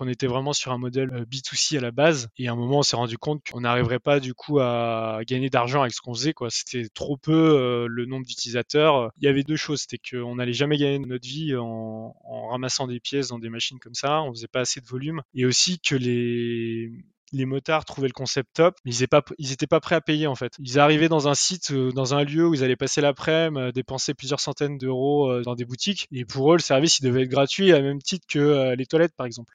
On était vraiment sur un modèle euh, B2C à la base. Et à un moment, on s'est rendu compte qu'on n'arriverait pas du coup à gagner d'argent avec ce qu'on faisait. Quoi. C'était trop peu euh, le nombre d'utilisateurs. Il y avait deux choses. C'était qu'on n'allait jamais gagner notre vie en, ramassant des pièces dans des machines comme ça. On faisait pas assez de volume. Et aussi que les, motards trouvaient le concept top, mais ils n'étaient pas, prêts à payer en fait. Ils arrivaient dans un site, euh, dans un lieu où ils allaient passer l'après-midi, dépenser plusieurs centaines d'euros dans des boutiques, et pour eux, le service, il devait être gratuit à même titre que les toilettes par exemple.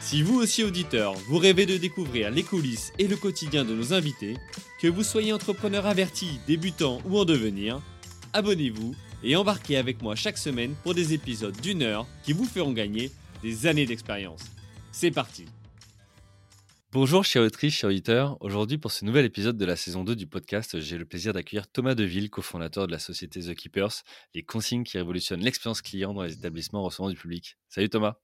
Si vous aussi auditeur, vous rêvez de découvrir les coulisses et le quotidien de nos invités, que vous soyez entrepreneur averti, débutant ou en devenir, abonnez-vous et embarquez avec moi chaque semaine pour des épisodes d'une heure qui vous feront gagner des années d'expérience. C'est parti Bonjour chers autrices, chers auditeurs. Aujourd'hui pour ce nouvel épisode de la saison 2 du podcast, j'ai le plaisir d'accueillir Thomas Deville, cofondateur de la société The Keepers, les consignes qui révolutionnent l'expérience client dans les établissements recevant du public. Salut Thomas.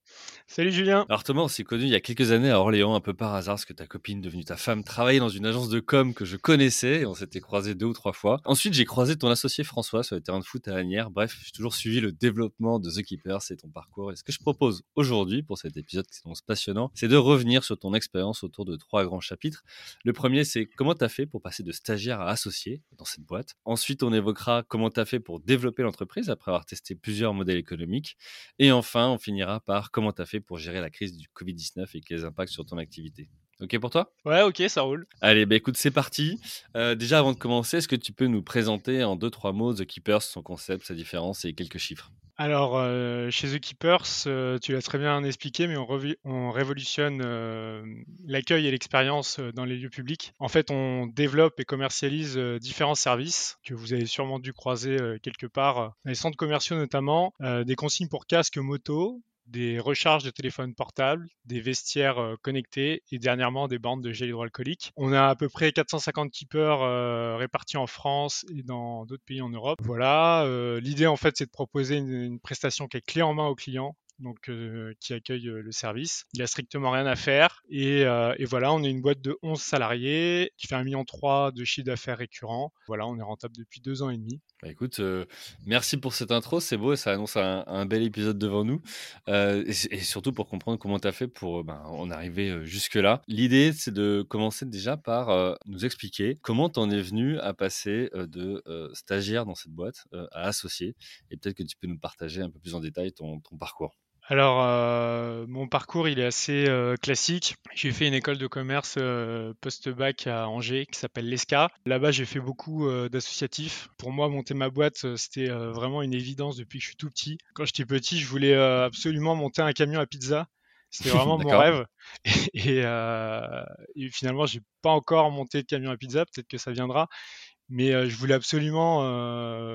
Salut Julien. Alors Thomas, on s'est connu il y a quelques années à Orléans, un peu par hasard, parce que ta copine, devenue ta femme, travaillait dans une agence de com que je connaissais et on s'était croisés deux ou trois fois. Ensuite, j'ai croisé ton associé François sur le terrain de foot à Agnières. Bref, j'ai toujours suivi le développement de The Keepers et ton parcours. Et ce que je propose aujourd'hui pour cet épisode qui s'annonce passionnant, c'est de revenir sur ton expérience autour de trois grands chapitres. Le premier, c'est comment tu as fait pour passer de stagiaire à associé dans cette boîte? Ensuite, on évoquera comment tu as fait pour développer l'entreprise après avoir testé plusieurs modèles économiques. Et enfin, on finit par comment tu as fait pour gérer la crise du Covid-19 et les impacts sur ton activité. Ok pour toi? Ouais, ok, ça roule. Allez, bah écoute, c'est parti. Euh, déjà, avant de commencer, est-ce que tu peux nous présenter en deux, trois mots The Keepers, son concept, sa différence et quelques chiffres? Alors, euh, chez The Keepers, euh, tu l'as très bien expliqué, mais on, révolutionne l'accueil et l'expérience dans les lieux publics. En fait, on développe et commercialise différents services que vous avez sûrement dû croiser quelque part dans les centres commerciaux notamment, des consignes pour casque moto, des recharges de téléphones portables, des vestiaires euh, connectés et dernièrement des bandes de gel hydroalcoolique. On a à peu près 450 keepers euh, répartis en France et dans d'autres pays en Europe. Voilà, euh, l'idée en fait c'est de proposer une, une, prestation qui est clé en main au client donc euh, qui accueille euh, le service. Il a strictement rien à faire et, euh, et, voilà, on est une boîte de 11 salariés qui fait 1,3 million de chiffre d'affaires récurrent. Voilà, on est rentable depuis deux ans et demi. Bah écoute, merci pour cette intro, c'est beau, ça annonce un, bel épisode devant nous et, surtout pour comprendre comment tu as fait pour ben, en arriver jusque-là. L'idée, c'est de commencer déjà par nous expliquer comment tu en es venu à passer de stagiaire dans cette boîte à associé et peut-être que tu peux nous partager un peu plus en détail ton parcours. Alors, euh, mon parcours, il est assez euh, classique. J'ai fait une école de commerce euh, post-bac à Angers qui s'appelle l'ESCA. Là-bas, j'ai fait beaucoup d'associatifs. Pour moi, monter ma boîte, c'était vraiment une évidence depuis que je suis tout petit. Quand j'étais petit, je voulais absolument monter un camion à pizza. C'était vraiment mon rêve. Et, et finalement, j'ai pas encore monté de camion à pizza. Peut-être que ça viendra. Mais je voulais absolument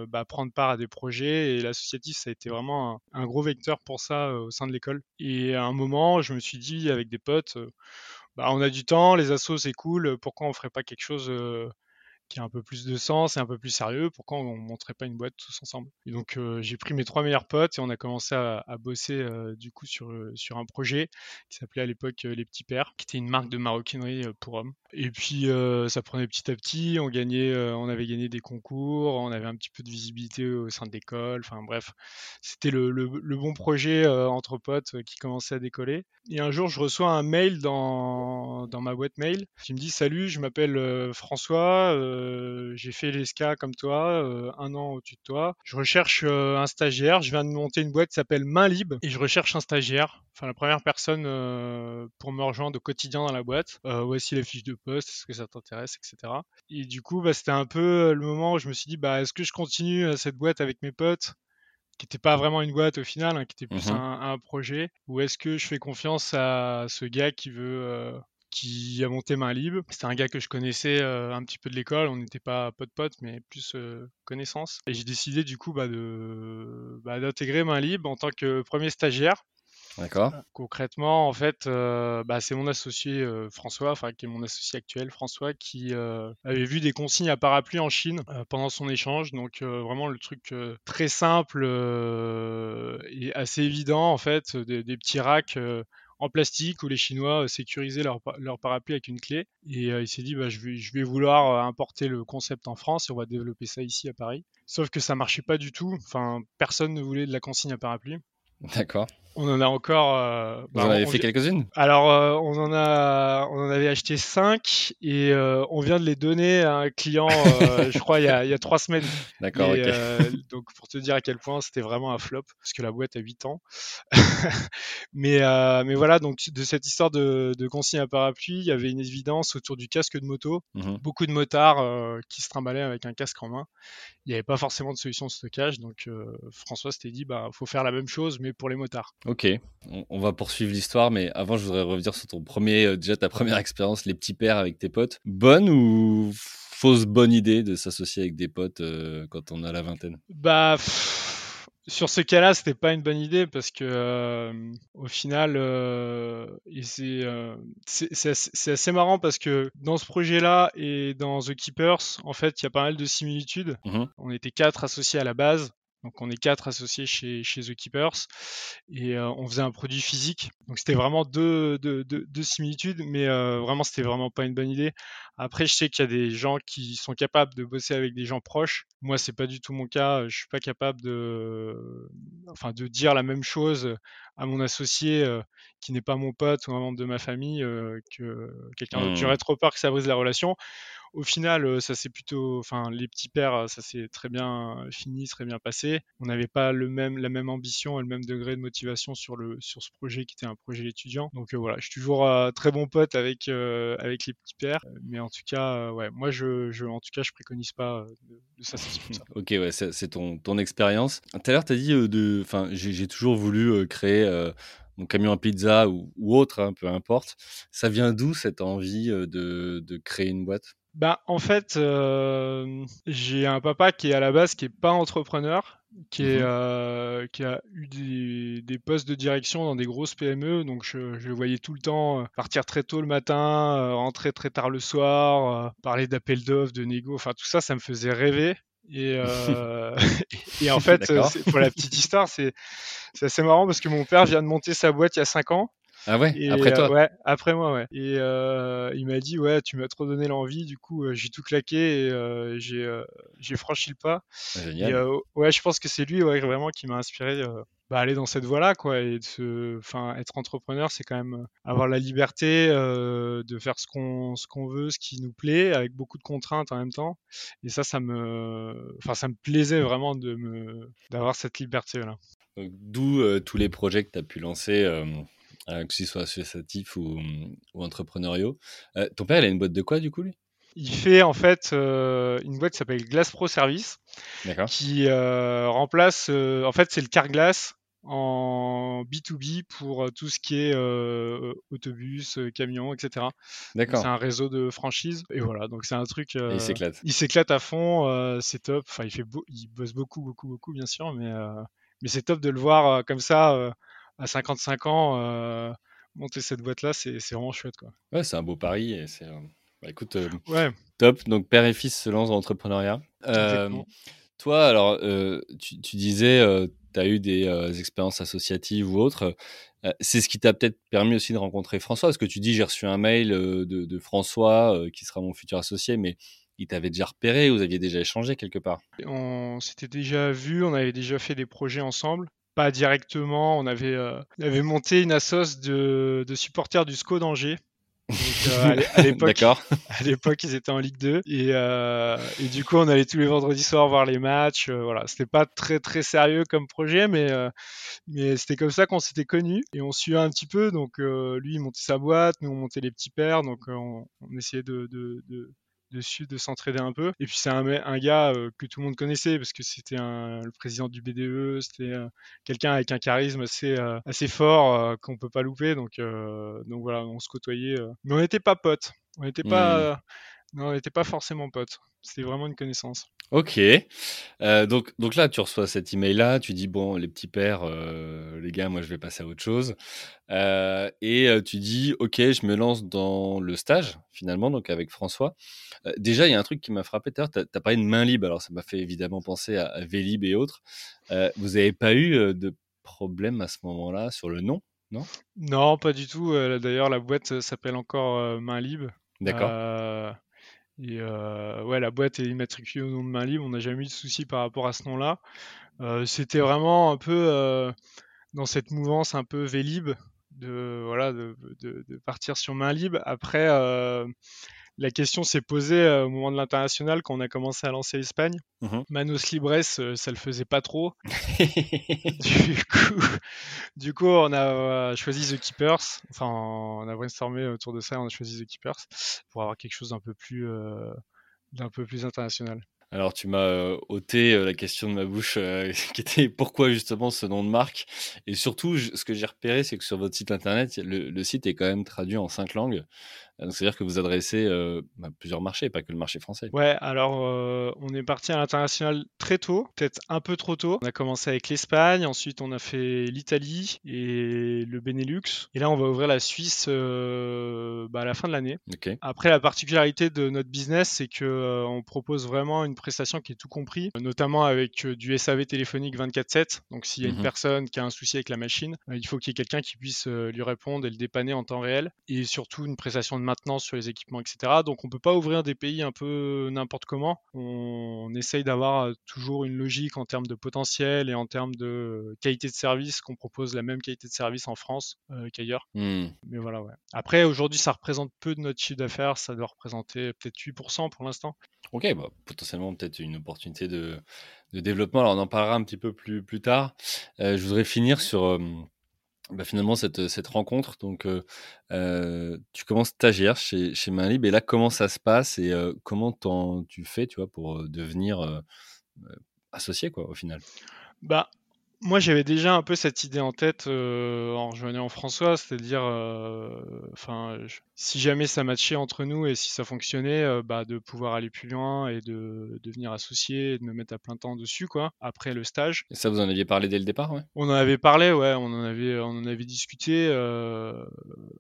bah, prendre part à des projets et l'associatif, ça a été vraiment un, gros vecteur pour ça au sein de l'école. Et à un moment, je me suis dit avec des potes, bah, on a du temps, les assos c'est cool, pourquoi on ferait pas quelque chose qui a un peu plus de sens et un peu plus sérieux, pourquoi on ne montrait pas une boîte tous ensemble? Et donc j'ai pris mes trois meilleurs potes et on a commencé à, bosser du coup sur, sur un projet qui s'appelait à l'époque Les Petits Pères, qui était une marque de maroquinerie pour hommes. Et puis ça prenait petit à petit, on gagnait, on avait gagné des concours, on avait un petit peu de visibilité au sein de l'école, enfin bref, c'était le, le, bon projet entre potes qui commençait à décoller. Et un jour je reçois un mail dans, dans ma boîte mail qui me dit salut, je m'appelle François euh, j'ai fait l'ESCA comme toi, euh, un an au-dessus de toi. Je recherche euh, un stagiaire. Je viens de monter une boîte qui s'appelle Main Libre et je recherche un stagiaire. Enfin, la première personne pour me rejoindre au quotidien dans la boîte. voici les fiches de poste, est-ce que ça t'intéresse, etc. Et du coup, bah, c'était un peu le moment où je me suis dit, bah, est-ce que je continue cette boîte avec mes potes qui n'était pas vraiment une boîte au final, hein, qui était plus mmh un, un, projet, ou est-ce que je fais confiance à ce gars qui veut qui a monté Main Libre. C'était un gars que je connaissais un petit peu de l'école, on n'était pas pote-pote, mais plus connaissance. Et j'ai décidé du coup bah, de, bah, d'intégrer Main Libre en tant que premier stagiaire. D'accord. Concrètement, en fait, bah, c'est mon associé François, enfin qui est mon associé actuel, François, qui avait vu des consignes à parapluie en Chine pendant son échange. Donc vraiment le truc très simple et assez évident en fait, des, petits racks en plastique où les Chinois sécurisaient leur, leur parapluie avec une clé. Et il s'est dit, bah, je, vais, je vais vouloir importer le concept en France et on va développer ça ici à Paris. Sauf que ça marchait pas du tout. Enfin, personne ne voulait de la consigne à parapluie. D'accord. On en a encore. Euh, Vous en bah, avez fait quelques-unes? Alors, euh, on en a, on en avait acheté 5 et euh, on vient de les donner à un client, je crois, il y, a, il y, a, trois semaines. D'accord. donc, pour te dire à quel point c'était vraiment un flop, parce que la boîte a 8 ans. mais, mais voilà, donc de cette histoire de, de consigne à parapluie, il y avait une évidence autour du casque de moto. Mmh Beaucoup de motards qui se trimballaient avec un casque en main. Il n'y avait pas forcément de solution de stockage, donc François s'était dit, bah, faut faire la même chose, mais pour les motards. Ok, on, va poursuivre l'histoire, mais avant, je voudrais revenir sur ton premier, euh, déjà ta première expérience, les petits pères avec tes potes. Bonne ou fausse bonne idée de s'associer avec des potes euh, quand on a la vingtaine? Bah. sur ce cas-là, c'était pas une bonne idée parce que euh, au final, c'est assez, marrant parce que dans ce projet-là et dans The Keepers, en fait, il y a pas mal de similitudes. Mmh on était quatre associés à la base. Donc on est quatre associés chez, chez The Keepers et euh, on faisait un produit physique. Donc c'était vraiment deux, deux, deux, similitudes, mais euh, vraiment c'était vraiment pas une bonne idée. Après je sais qu'il y a des gens qui sont capables de bosser avec des gens proches. Moi c'est pas du tout mon cas. Je suis pas capable de, enfin de dire la même chose à mon associé euh, qui n'est pas mon pote ou un membre de ma famille que quelqu'un d'autre. J'aurais mmh. trop peur que ça brise la relation au final, ça s'est plutôt, enfin, les petits pères, ça s'est très bien fini, très bien passé. On n'avait pas le même, la même ambition et le même degré de motivation sur le, sur ce projet qui était un projet étudiant. Donc voilà, je suis toujours très bon pote avec, avec les petits pères, mais en tout cas, ouais, moi, je, je, en tout cas, je préconise pas de, de ça. ok, ouais, c'est ton, ton expérience. Tout à l'heure, tu as dit de, enfin, j'ai toujours voulu créer mon camion à pizza ou, autre, hein, peu importe. Ça vient d'où cette envie de, de, créer une boîte? Bah, en fait, euh, j'ai un papa qui est à la base qui est pas entrepreneur, qui, est, mmh euh, qui a eu des, des, postes de direction dans des grosses PME, donc je, je le voyais tout le temps euh, partir très tôt le matin, rentrer très tard le soir, parler d'appel d'offres, de négo, enfin tout ça, ça me faisait rêver. Et, et en fait, pour la petite histoire, c'est assez marrant parce que mon père vient de monter sa boîte il y a 5 ans. Ah ouais? Après toi? euh, Ouais, après moi, ouais. Et euh, il m'a dit, ouais, tu m'as trop donné l'envie, du coup, euh, j'ai tout claqué et j'ai, franchi le pas. Ah, génial. ouais, je pense que c'est lui, ouais, vraiment, qui m'a inspiré. Bah, aller dans cette voie-là, quoi, et de enfin, être entrepreneur, c'est quand même avoir la liberté de faire ce qu'on, ce qu'on veut, ce qui nous plaît, avec beaucoup de contraintes en même temps. Et ça, ça me, enfin, ça me plaisait vraiment de me, d'avoir cette liberté-là. D'où tous les projets que tu as pu lancer euh, que ce soit associatif ou, ou entrepreneuriaux. Euh, ton père, il a une boîte de quoi du coup lui? Il fait en fait euh, une boîte qui s'appelle Glass Pro Service, qui remplace, en fait c'est le Carglass en B2B pour tout ce qui est autobus, camion, etc. D'accord. C'est un réseau de franchise et voilà, donc c'est un truc. il s'éclate. Il s'éclate à fond, c'est top. Enfin, il fait, il bosse beaucoup, beaucoup, beaucoup bien sûr, mais mais c'est top de le voir comme ça à 55 ans, euh, monter cette boîte-là, c'est vraiment chouette. Quoi. Ouais, c'est un beau pari. Et c'est, euh, bah, écoute, euh, ouais. top. Donc, père et fils se lancent dans l'entrepreneuriat. toi, alors, tu, tu, disais, tu as eu des expériences associatives ou autres. c'est ce qui t'a peut-être permis aussi de rencontrer François. Parce que tu dis, j'ai reçu un mail de, de François, qui sera mon futur associé, mais il t'avait déjà repéré, vous aviez déjà échangé quelque part On s'était déjà vu, on avait déjà fait des projets ensemble pas directement. On avait, euh, avait monté une assoce de, de supporters du SCO d'Angers. Euh, à l'époque, ils étaient en Ligue 2 et, euh, et, du coup, on allait tous les vendredis soirs voir les matchs. voilà, c'était pas très très sérieux comme projet, mais mais c'était comme ça qu'on s'était connus et on suivait un petit peu. Donc lui, il montait sa boîte, nous on montait les petits pères, donc on, essayait de, de, dessus, de s'entraider un peu. Et puis c'est un, un gars que tout le monde connaissait parce que c'était le président du BDE, c'était quelqu'un avec un charisme assez, assez fort qu'on peut pas louper. Donc, donc voilà, on se côtoyait. mais on n'était pas potes. On n'était pas, mmh. Non, on n'était pas forcément potes. C'était vraiment une connaissance. Ok. Euh, donc, donc là, tu reçois cet email-là, tu dis, bon, les petits pères, euh, les gars, moi, je vais passer à autre chose. Euh, et tu dis, ok, je me lance dans le stage, finalement, donc avec François. déjà, il y a un truc qui m'a frappé tout à l'heure, tu as, parlé de main libre, alors ça m'a fait évidemment penser à, à Vélib et autres. vous n'avez pas eu de problème à ce moment-là sur le nom, non? Non, pas du tout. D'ailleurs, la boîte s'appelle encore Main Libre. D'accord. Et euh, ouais, la boîte est immatriculée au nom de main libre. On n'a jamais eu de souci par rapport à ce nom-là. Euh, c'était vraiment un peu euh, dans cette mouvance un peu Vélib de voilà de, de, partir sur main libre. Après, la question s'est posée euh, au moment de l'international quand on a commencé à lancer l'Espagne. Mmh Manos Libres, euh, ça le faisait pas trop. du, coup, on a euh, choisi The Keepers. Enfin, on a brainstormé autour de ça, on a choisi The Keepers pour avoir quelque chose d'un peu plus, d'un peu plus international. Alors, tu m'as ôté la question de ma bouche, qui était pourquoi justement ce nom de marque? Et surtout, ce que j'ai repéré, c'est que sur votre site internet, le, site est quand même traduit en cinq langues. C'est-à-dire que vous adressez euh, bah, plusieurs marchés, pas que le marché français. Ouais, alors euh, on est parti à l'international très tôt, peut-être un peu trop tôt. On a commencé avec l'Espagne, ensuite on a fait l'Italie et le Benelux. Et là, on va ouvrir la Suisse euh, bah, à la fin de l'année. Après, la particularité de notre business, c'est que on propose vraiment une prestation qui est tout compris, notamment avec du SAV téléphonique 24/7. Donc, s'il y a une mmh personne qui a un souci avec la machine, il faut qu'il y ait quelqu'un qui puisse lui répondre et le dépanner en temps réel. Et surtout une prestation de maintenance sur les équipements, etc. Donc on peut pas ouvrir des pays un peu n'importe comment. On, essaye d'avoir euh, toujours une logique en termes de potentiel et en termes de qualité de service, qu'on propose la même qualité de service en France euh, qu'ailleurs. Hmm. Mais voilà, ouais. Après, aujourd'hui, ça représente peu de notre chiffre d'affaires, ça doit représenter peut-être 8% pour l'instant. Ok, bah, potentiellement peut-être une opportunité de, développement. Alors on en parlera un petit peu plus, plus tard. Euh, je voudrais finir sur bah, finalement cette, cette rencontre. Donc, euh, euh, tu commences stagiaire chez, chez Mainlib et là, comment ça se passe et euh, comment tu fais, tu vois, pour devenir associé, quoi, au final? Bah, moi, j'avais déjà un peu cette idée en tête en rejoignant François, c'est-à-dire, enfin, si jamais ça matchait entre nous et si ça fonctionnait, euh, bah, de pouvoir aller plus loin et de devenir associé et de me mettre à plein temps dessus, quoi, après le stage. Et ça, vous en aviez parlé dès le départ, ouais? On en avait parlé, ouais, on en avait, on en avait discuté. Euh...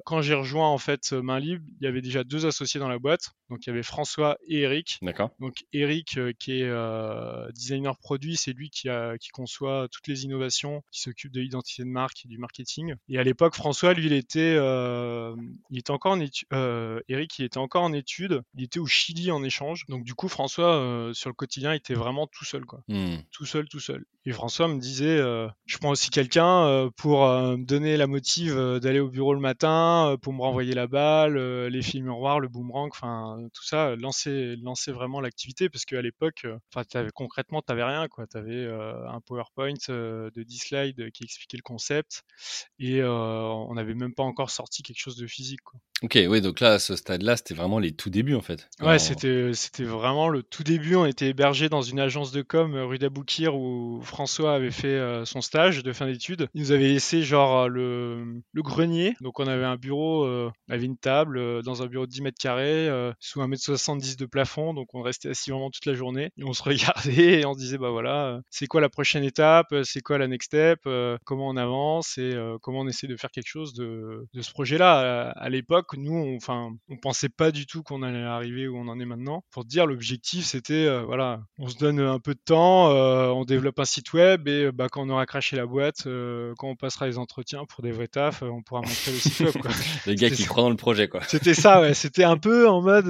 Quand j'ai rejoint, en fait, Main Libre, il y avait déjà deux associés dans la boîte. Donc, il y avait François et Eric. D'accord. Donc, Eric, euh, qui est euh, designer produit, c'est lui qui, a, qui conçoit toutes les innovations, qui s'occupe de l'identité de marque et du marketing. Et à l'époque, François, lui, il était, il était encore en euh, Eric, il était encore en études, il était au Chili en échange. Donc du coup, François, euh, sur le quotidien, il était vraiment tout seul, quoi. Hmm. Tout seul, tout seul. Et François me disait, euh, je prends aussi quelqu'un pour me donner la motive d'aller au bureau le matin, pour me renvoyer la balle, les films miroirs, le boomerang, enfin tout ça, lancer, lancer vraiment l'activité, parce qu'à l'époque, enfin concrètement, t'avais rien, quoi. T'avais un PowerPoint de 10 slides qui expliquait le concept, et on n'avait même pas encore sorti quelque chose de physique, quoi. Ok, oui, donc là, à ce stade-là, c'était vraiment les tout débuts, en fait. Ouais, c'était, c'était vraiment le tout début. On était hébergé dans une agence de com euh, rue d'Aboukir où François avait fait euh, son stage de fin d'études. Il nous avait laissé, genre, le, le grenier. Donc, on avait un bureau, euh, on avait une table dans un bureau de 10 mètres carrés, sous 1m70 de plafond. Donc, on restait assis vraiment toute la journée. Et on se regardait et on se disait, bah voilà, c'est quoi la prochaine étape? C'est quoi la next step? Comment on avance? Et comment on essaie de faire quelque chose de, ce projet-là? À l'époque nous, on, enfin, on pensait pas du tout qu'on allait arriver où on en est maintenant. Pour dire, l'objectif, c'était, euh, voilà, on se donne un peu de temps, euh, on développe un site web et bah, quand on aura craché la boîte, euh, quand on passera les entretiens pour des vrais tafs, on pourra montrer le site web. Quoi. Les gars qui croient dans le projet, quoi. C'était ça, ouais. C'était un peu en mode,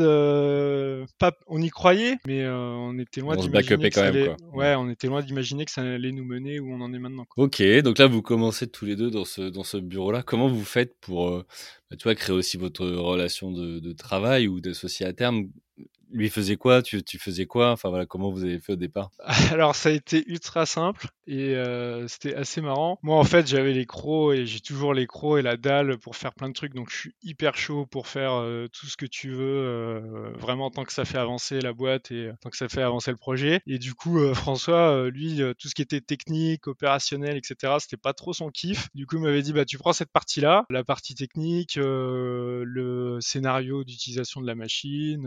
pas, on y croyait, mais on était loin d'imaginer que ça allait... ouais, on était loin d'imaginer que ça allait nous mener où on en est maintenant. Quoi. Ok, donc là, vous commencez tous les deux dans ce dans ce bureau-là. Comment vous faites pour bah, tu vois, créer aussi votre relation de, travail ou d'associé à terme? Lui faisait quoi tu, faisais quoi Enfin voilà, comment vous avez fait au départ? Alors ça a été ultra simple et euh, c'était assez marrant. Moi en fait j'avais les crocs et j'ai toujours les crocs et la dalle pour faire plein de trucs donc je suis hyper chaud pour faire euh, tout ce que tu veux euh, vraiment tant que ça fait avancer la boîte et tant que ça fait avancer le projet. Et du coup François lui tout ce qui était technique, opérationnel etc c'était pas trop son kiff. Du coup il m'avait dit bah tu prends cette partie là, la partie technique, le scénario d'utilisation de la machine,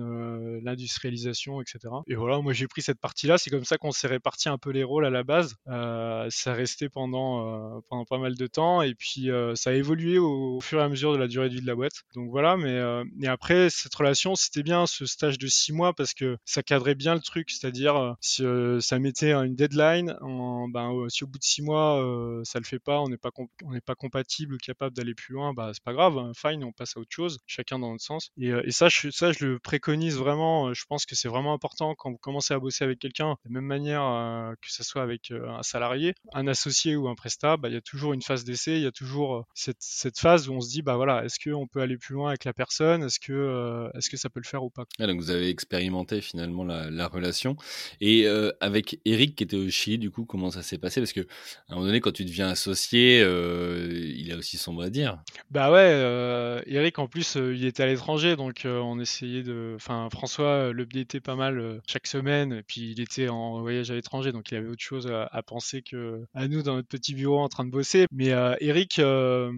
l'industrialisation etc. Et voilà moi j'ai pris cette partie là, c'est comme ça qu'on s'est réparti un peu les rôles à la base. Euh, ça restait pendant, euh, pendant pas mal de temps et puis euh, ça a évolué au, fur et à mesure de la durée de vie de la boîte. Donc voilà, mais et après cette relation, c'était bien ce stage de six mois parce que ça cadrait bien le truc, c'est-à-dire si ça mettait une deadline, en, ben, si au bout de six mois ça le fait pas, on n'est pas on n'est pas compatible ou capable d'aller plus loin, bah c'est pas grave, hein, fine, on passe à autre chose, chacun dans notre sens. Et, ça, ça, je le préconise vraiment. Je pense que c'est vraiment important quand vous commencez à bosser avec quelqu'un, de la même manière que ce soit avec un salarié, un associé ou un prestat, bah, il y a toujours une phase d'essai, il y a toujours euh, cette, cette, phase où on se dit, bah voilà, est-ce qu'on peut aller plus loin avec la personne? Est-ce que, euh, est-ce que ça peut le faire ou pas? Donc vous avez expérimenté finalement la, la relation. Et euh, avec Eric qui était au Chili, du coup, comment ça s'est passé? Parce que à un moment donné, quand tu deviens associé, il a aussi son mot à dire. Bah ouais, Eric en plus, il était à l'étranger, donc on essayait de. Enfin, François le était pas mal chaque semaine, et puis il était en voyage à l'étranger, donc il avait autre chose à, penser que à nous dans notre petit bureau en train de bosser. Mais Eric,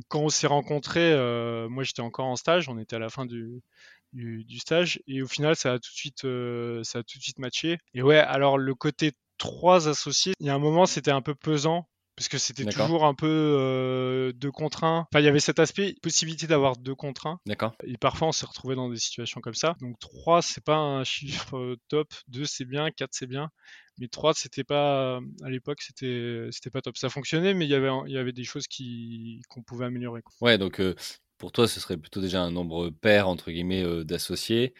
quand on s'est rencontrés, moi j'étais encore en stage, on était à la fin du, du, stage et au final ça a tout de suite ça a tout de suite matché et ouais alors le côté trois associés il y a un moment c'était un peu pesant parce que c'était toujours un peu euh, deux contre un. Enfin, il y avait cet aspect, possibilité d'avoir deux contre un. D'accord. Et parfois, on s'est retrouvé dans des situations comme ça. Donc, 3, c'est pas un chiffre top. 2, c'est bien. 4, c'est bien. Mais 3, c'était pas, à l'époque, c'était, c'était pas top. Ça fonctionnait, mais il y avait, il y avait des choses qui, qu'on pouvait améliorer. Ouais, donc, euh, pour toi, ce serait plutôt déjà un nombre pair, entre guillemets, euh, d'associés.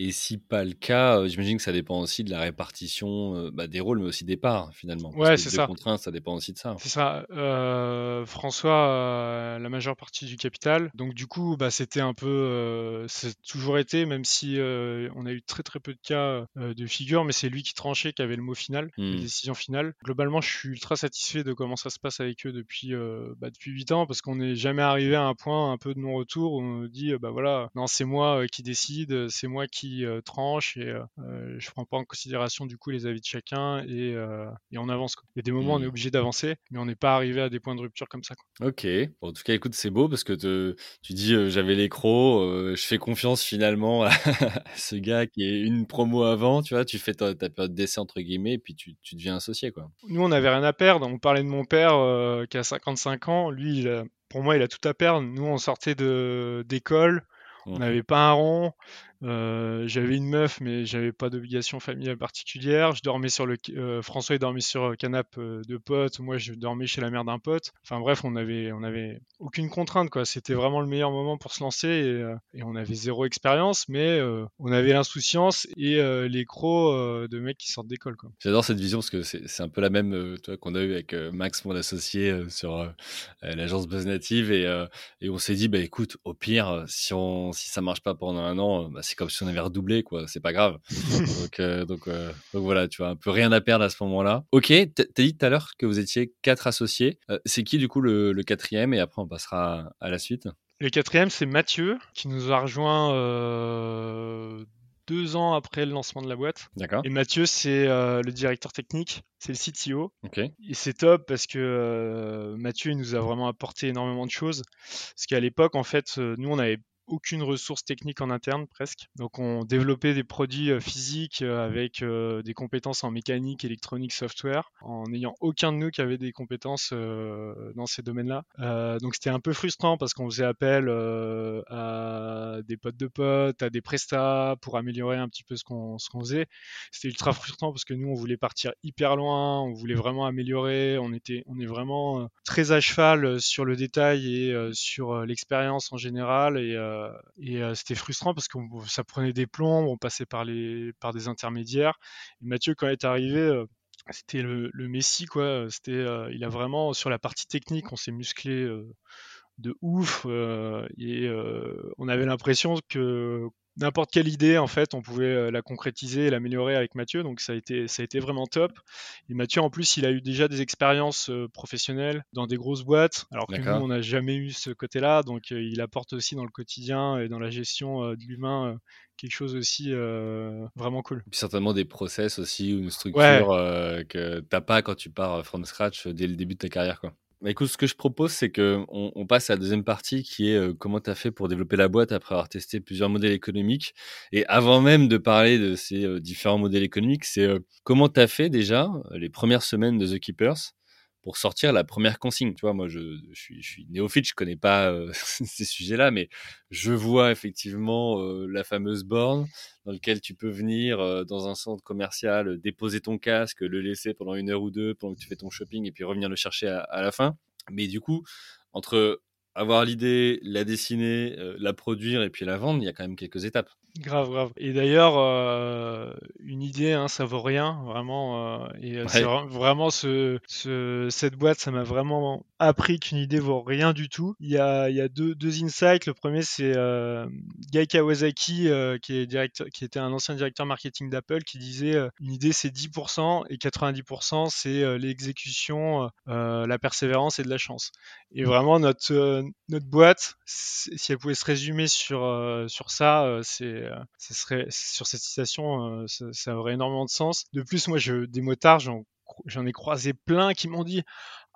Et si pas le cas, euh, j'imagine que ça dépend aussi de la répartition euh, bah, des rôles, mais aussi des parts finalement. ouais, c'est ça. Contraintes, ça dépend aussi de ça. C'est ça. Euh, François la majeure partie du capital, donc du coup, bah, c'était un peu, c'est toujours été, même si on a eu très très peu de cas de figure, mais c'est lui qui tranchait, qui avait le mot final, la mmh. décision finale. Globalement, je suis ultra satisfait de comment ça se passe avec eux depuis bah, depuis 8 ans, parce qu'on n'est jamais arrivé à un point un peu de non-retour où on dit, bah voilà, non, c'est moi qui décide, c'est moi qui tranche et je prends pas en considération du coup les avis de chacun et, et on avance. Quoi. Il y a des moments où on est mmh. obligé d'avancer, mais on n'est pas arrivé à des points de rupture comme ça. Quoi. Ok. en tout cas, écoute, c'est beau parce que te, tu dis j'avais les crocs, je fais confiance finalement à ce gars qui est une promo avant, tu vois, tu fais ta, période d'essai entre guillemets et puis tu, tu, deviens associé quoi. Nous, on n'avait rien à perdre. On parlait de mon père qui a 55 ans. Lui, pour moi, il a tout à perdre. Nous, on sortait d'école. On mmh n'avait pas un rond. Euh, j'avais une meuf, mais j'avais pas d'obligation familiale particulière. Je dormais sur le euh, François dormait sur le canapé euh, de pote. Moi, je dormais chez la mère d'un pote. Enfin bref, on avait on avait aucune contrainte quoi. C'était vraiment le meilleur moment pour se lancer et, on avait zéro expérience, mais on avait l'insouciance et les crocs de mecs qui sortent d'école. J'adore cette vision parce que c'est un peu la même qu'on a eu avec Max, mon associé, sur l'agence Buzz Native et, et on s'est dit bah écoute, au pire, si on si ça marche pas pendant un an, bah, c'est comme si on avait redoublé, quoi. C'est pas grave. donc, euh, donc, euh, donc, voilà, tu vois, un peu rien à perdre à ce moment-là. Ok, t'as dit tout à l'heure que vous étiez quatre associés. Euh, c'est qui, du coup, le, quatrième? Et après, on passera à la suite. Le quatrième, c'est Mathieu, qui nous a rejoint deux ans après le lancement de la boîte. D'accord. Et Mathieu, c'est le directeur technique, c'est le CTO. Ok. Et c'est top parce que Mathieu, il nous a vraiment apporté énormément de choses. Parce qu'à l'époque, en fait, nous, on avait aucune ressource technique en interne presque. Donc on développait des produits euh, physiques euh, avec euh, des compétences en mécanique, électronique, software, en n'ayant aucun de nous qui avait des compétences dans ces domaines-là. donc c'était un peu frustrant parce qu'on faisait appel à des potes de potes, à des prestats pour améliorer un petit peu ce qu'on faisait. C'était ultra frustrant parce que nous on voulait partir hyper loin, on voulait vraiment améliorer, on était on est vraiment très à cheval sur le détail et sur l'expérience en général et euh, et euh, c'était frustrant parce que ça prenait des plombs, on passait par, les, par des intermédiaires. Et Mathieu, quand il est arrivé, euh, c'était le, le, Messi, quoi. C'était, il a vraiment, sur la partie technique, on s'est musclé de ouf. et on avait l'impression que n'importe quelle idée, en fait, on pouvait la concrétiser et l'améliorer avec Mathieu. Donc ça a été, ça a été vraiment top. Et Mathieu, en plus, il a eu déjà des expériences professionnelles dans des grosses boîtes, alors que nous, on n'a jamais eu ce côté-là. Donc il apporte aussi dans le quotidien et dans la gestion de l'humain quelque chose aussi vraiment cool. puis certainement des process aussi ou une structure que t'as pas quand tu pars from scratch dès le début de ta carrière. Quoi. Bah, écoute, ce que je propose, c'est qu'on on passe à la deuxième partie qui est comment tu fait pour développer la boîte après avoir testé plusieurs modèles économiques. Et avant même de parler de ces euh, différents modèles économiques, c'est comment tu as fait déjà les premières semaines de The Keepers? Pour sortir la première consigne. Tu vois, moi, je, suis, je néophyte, je connais pas euh, ces sujets-là, mais je vois effectivement euh, la fameuse borne dans laquelle tu peux venir euh, dans un centre commercial, déposer ton casque, le laisser pendant une heure ou deux pendant que tu fais ton shopping et puis revenir le chercher à la fin. Mais du coup, entre avoir l'idée, la dessiner, la produire et puis la vendre, il y a quand même quelques étapes. Grave, grave. Et d'ailleurs, euh, une idée, hein, ça vaut rien, vraiment. Euh, et euh, vraiment ce, ce, cette boîte, ça m'a vraiment appris qu'une idée vaut rien du tout. Il y a, il y a deux, deux insights. Le premier, c'est euh, Guy Kawasaki, qui, est directeur, qui était un ancien directeur marketing d'Apple, qui disait une idée, c'est 10% et 90%, c'est l'exécution, la persévérance et de la chance. Et vraiment, notre, notre boîte, si elle pouvait se résumer sur, sur ça, c'est euh, serait sur cette citation, euh, ça, aurait énormément de sens. De plus, moi, je, des motards, j'en ai croisé plein qui m'ont dit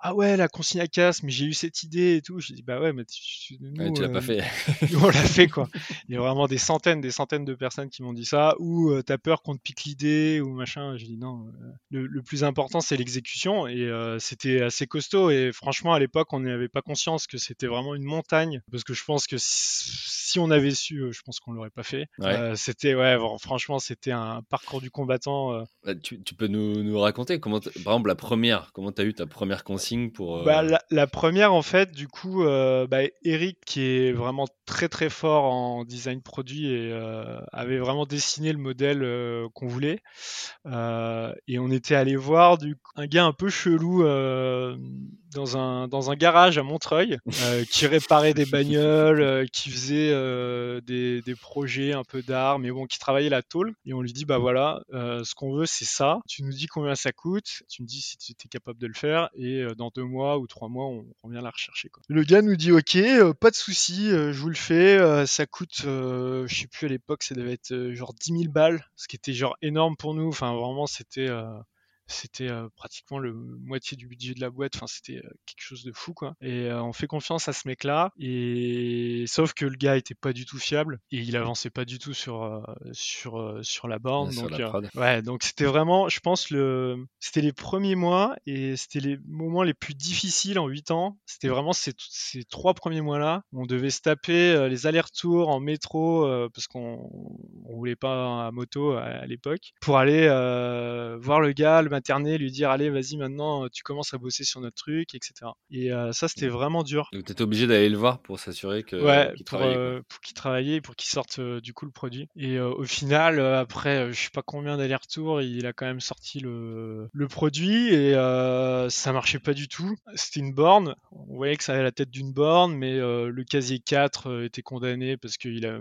ah ouais la consigne à casse mais j'ai eu cette idée et tout. Je dis bah ouais mais tu, nous, tu l'as pas fait. on l'a fait quoi. Il y a vraiment des centaines des centaines de personnes qui m'ont dit ça ou euh, t'as peur qu'on te pique l'idée ou machin. Je dis non le, plus important c'est l'exécution. Et c'était assez costaud. Et franchement à l'époque on n'avait pas conscience que c'était vraiment une montagne. Parce que je pense que si on avait su, euh, je pense qu'on l'aurait pas fait. Euh, c'était ouais, franchement, c'était un parcours du combattant. Euh. Bah, tu, peux nous, raconter comment, par exemple, la première, comment tu as eu ta première consigne pour bah, la, première, en fait, du coup, bah, Eric, qui est vraiment très très fort en design produit et avait vraiment dessiné le modèle qu'on voulait. et on était allé voir du, un gars un peu chelou dans un, dans un garage à Montreuil euh, qui réparait des bagnoles, euh, qui faisait euh, des, des, projets un peu d'art, mais bon, qui travaillait la tôle. Et on lui dit, bah voilà, ce qu'on veut, c'est ça. Tu nous dis combien ça coûte, tu me dis si tu es capable de le faire, et dans deux mois ou trois mois, on, revient la rechercher. Quoi. Le gars nous dit, ok, pas de souci, je vous le fais. ça coûte, je sais plus à l'époque, ça devait être genre 10 000 balles, ce qui était genre énorme pour nous. Enfin, vraiment, c'était c'était pratiquement le moitié du budget de la boîte. Enfin, c'était quelque chose de fou, quoi. Et on fait confiance à ce mec-là. Et sauf que le gars était pas du tout fiable et il avançait pas du tout sur sur sur la borne. donc, ouais, donc c'était vraiment, je pense le, c'était les premiers mois et c'était les moments les plus difficiles en 8 ans. C'était vraiment ces, ces trois premiers mois-là. On devait se taper les allers-retours en métro parce qu'on on voulait pas à moto à, l'époque pour aller voir le gars, le lui dire allez, vas-y, maintenant, tu commences à bosser sur notre truc, etc. Et euh, ça, c'était mmh. vraiment dur. Donc, tu obligé d'aller le voir pour s'assurer que ouais, qu'il travaillait. Euh, pour qu'il travaillait, pour qu'il sorte euh, du coup le produit. Et au final, après, je sais pas combien d'allers-retours, il a quand même sorti le, le produit et ça marchait pas du tout. C'était une borne. On voyait que ça avait la tête d'une borne, mais le casier 4 était condamné parce que il a,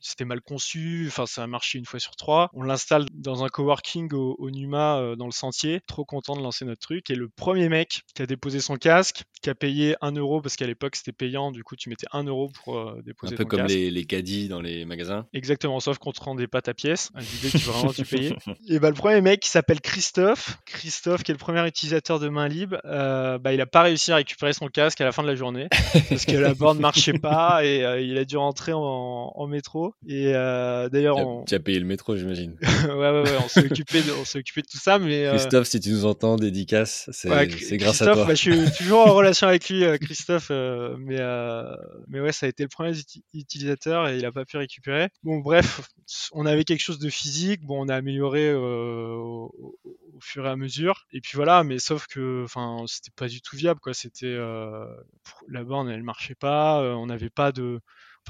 c'était mal conçu. Enfin, ça a marché une fois sur trois. On l'installe dans un coworking au, au Numa dans le sentier, trop content de lancer notre truc. Et le premier mec qui a déposé son casque, qui a payé 1 euro, parce qu'à l'époque c'était payant, du coup tu mettais 1 euro pour euh, déposer ton casque. Un peu comme les, les caddies dans les magasins. Exactement, sauf qu'on te rendait pas ta pièce. L'idée que vraiment tu payais. Et bah le premier mec qui s'appelle Christophe, Christophe qui est le premier utilisateur de main libre, euh, bah il a pas réussi à récupérer son casque à la fin de la journée parce que la borne marchait pas et euh, il a dû rentrer en, métro. Et d'ailleurs, on... tu as payé le métro, j'imagine. ouais, ouais, ouais, on s'est occupé, de, on s'est occupé de tout ça, mais Christophe, si tu nous entends, dédicace, c'est grâce à toi. Bah, je suis toujours en relation avec lui, euh, Christophe, euh, mais, euh, mais ouais, ça a été le premier utilisateur et il a pas pu récupérer. Bon, bref, on avait quelque chose de physique, bon, on a amélioré au, fur et à mesure, et puis voilà, mais sauf que, c'était pas du tout viable, quoi. C'était la borne, elle marchait pas, on n'avait pas de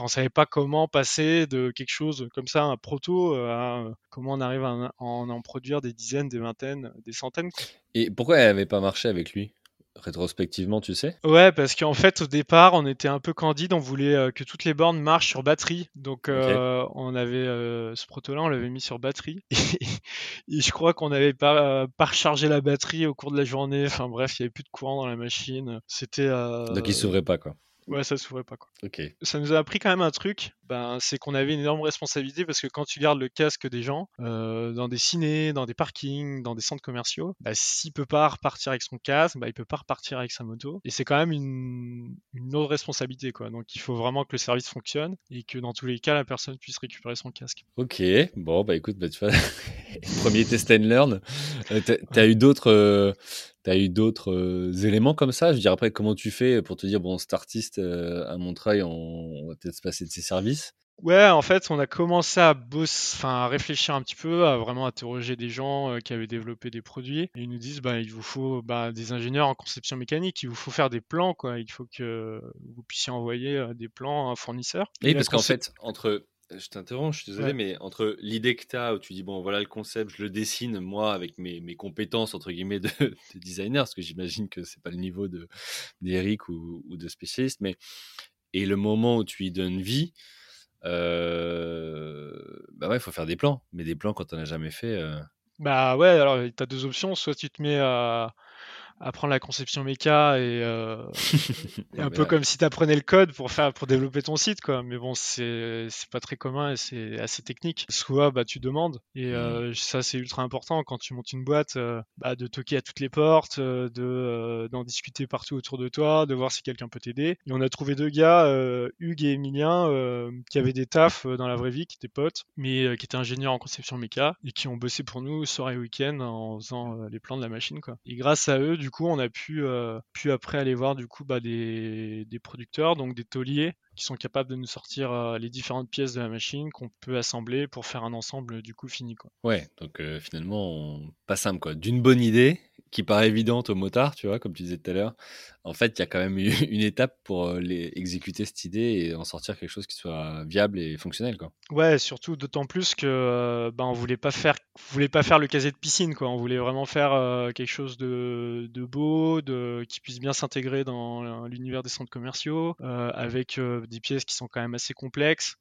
on savait pas comment passer de quelque chose comme ça, un proto, euh, à comment on arrive à en, produire des dizaines, des vingtaines, des centaines. Et pourquoi elle n'avait pas marché avec lui? Rétrospectivement, tu sais? Ouais, parce qu'en fait, au départ, on était un peu candide, on voulait euh, que toutes les bornes marchent sur batterie. Donc, euh, on avait euh, ce proto-là, on l'avait mis sur batterie. Et, je crois qu'on n'avait pas, pas rechargé la batterie au cours de la journée. Enfin bref, il n'y avait plus de courant dans la machine. C'était. Donc, il s'ouvrait pas, quoi. Ouais, ça s'ouvrait pas quoi. Ok. Ça nous a appris quand même un truc, ben, c'est qu'on avait une énorme responsabilité parce que quand tu gardes le casque des gens euh, dans des cinés, dans des parkings, dans des centres commerciaux, bah, s'il peut pas repartir avec son casque, bah, il peut pas repartir avec sa moto. Et c'est quand même une, une autre responsabilité quoi. Donc il faut vraiment que le service fonctionne et que dans tous les cas la personne puisse récupérer son casque. Ok. Bon bah écoute, bah, tu vois, premier test and learn. Euh, t'as as eu d'autres. Euh, tu as eu d'autres euh, éléments comme ça? Je veux dire, après, comment tu fais pour te dire, bon, cet artiste euh, à Montreuil, on, va peut-être se passer de ses services? Ouais, en fait, on a commencé à bosser, enfin, à réfléchir un petit peu, à vraiment interroger des gens euh, qui avaient développé des produits. Et ils nous disent, bah, il vous faut bah, des ingénieurs en conception mécanique, il vous faut faire des plans, quoi. Il faut que vous puissiez envoyer des plans à un fournisseur. Oui, parce qu'en fait, entre je t'interromps, je suis désolé, mais entre l'idée que tu as, où tu dis, bon, voilà le concept, je le dessine, moi, avec mes, mes compétences, entre guillemets, de, designer, parce que j'imagine que c'est pas le niveau d'Eric ou, ou, de spécialiste, mais et le moment où tu y donnes vie, euh, bah ouais, il faut faire des plans, mais des plans quand on n'a jamais fait. Euh bah ouais, alors tu as deux options, soit tu te mets à apprendre la conception méca et, euh, un peu comme si tu apprenais le code pour faire pour développer ton site quoi. Mais bon c'est pas très commun et c'est assez technique. Soit bah tu demandes et mmh. euh, ça c'est ultra important quand tu montes une boîte euh, bah, de toquer à toutes les portes de d'en discuter partout autour de toi de voir si quelqu'un peut t'aider. Et on a trouvé deux gars Hugues et Emilien qui avaient des tafs dans la vraie vie qui étaient potes mais qui étaient ingénieurs en conception méca et qui ont bossé pour nous soir et week-end en faisant les plans de la machine quoi. Et grâce à eux du coup, on a pu, euh, pu après aller voir du coup bah, des, des, producteurs, donc des tauliers, qui sont capables de nous sortir euh, les différentes pièces de la machine qu'on peut assembler pour faire un ensemble du coup fini. Quoi. Ouais, donc euh, finalement, pas simple quoi. D'une bonne idée qui paraît évidente au motard, tu vois, comme tu disais tout à l'heure. En fait, il y a quand même une étape pour euh, exécuter cette idée et en sortir quelque chose qui soit viable et fonctionnel, quoi. Ouais, surtout d'autant plus que ben, on voulait pas faire, le casier de piscine, quoi. On voulait vraiment faire quelque chose de, beau, qui puisse bien s'intégrer dans l'univers des centres commerciaux, avec des pièces qui sont quand même assez complexes.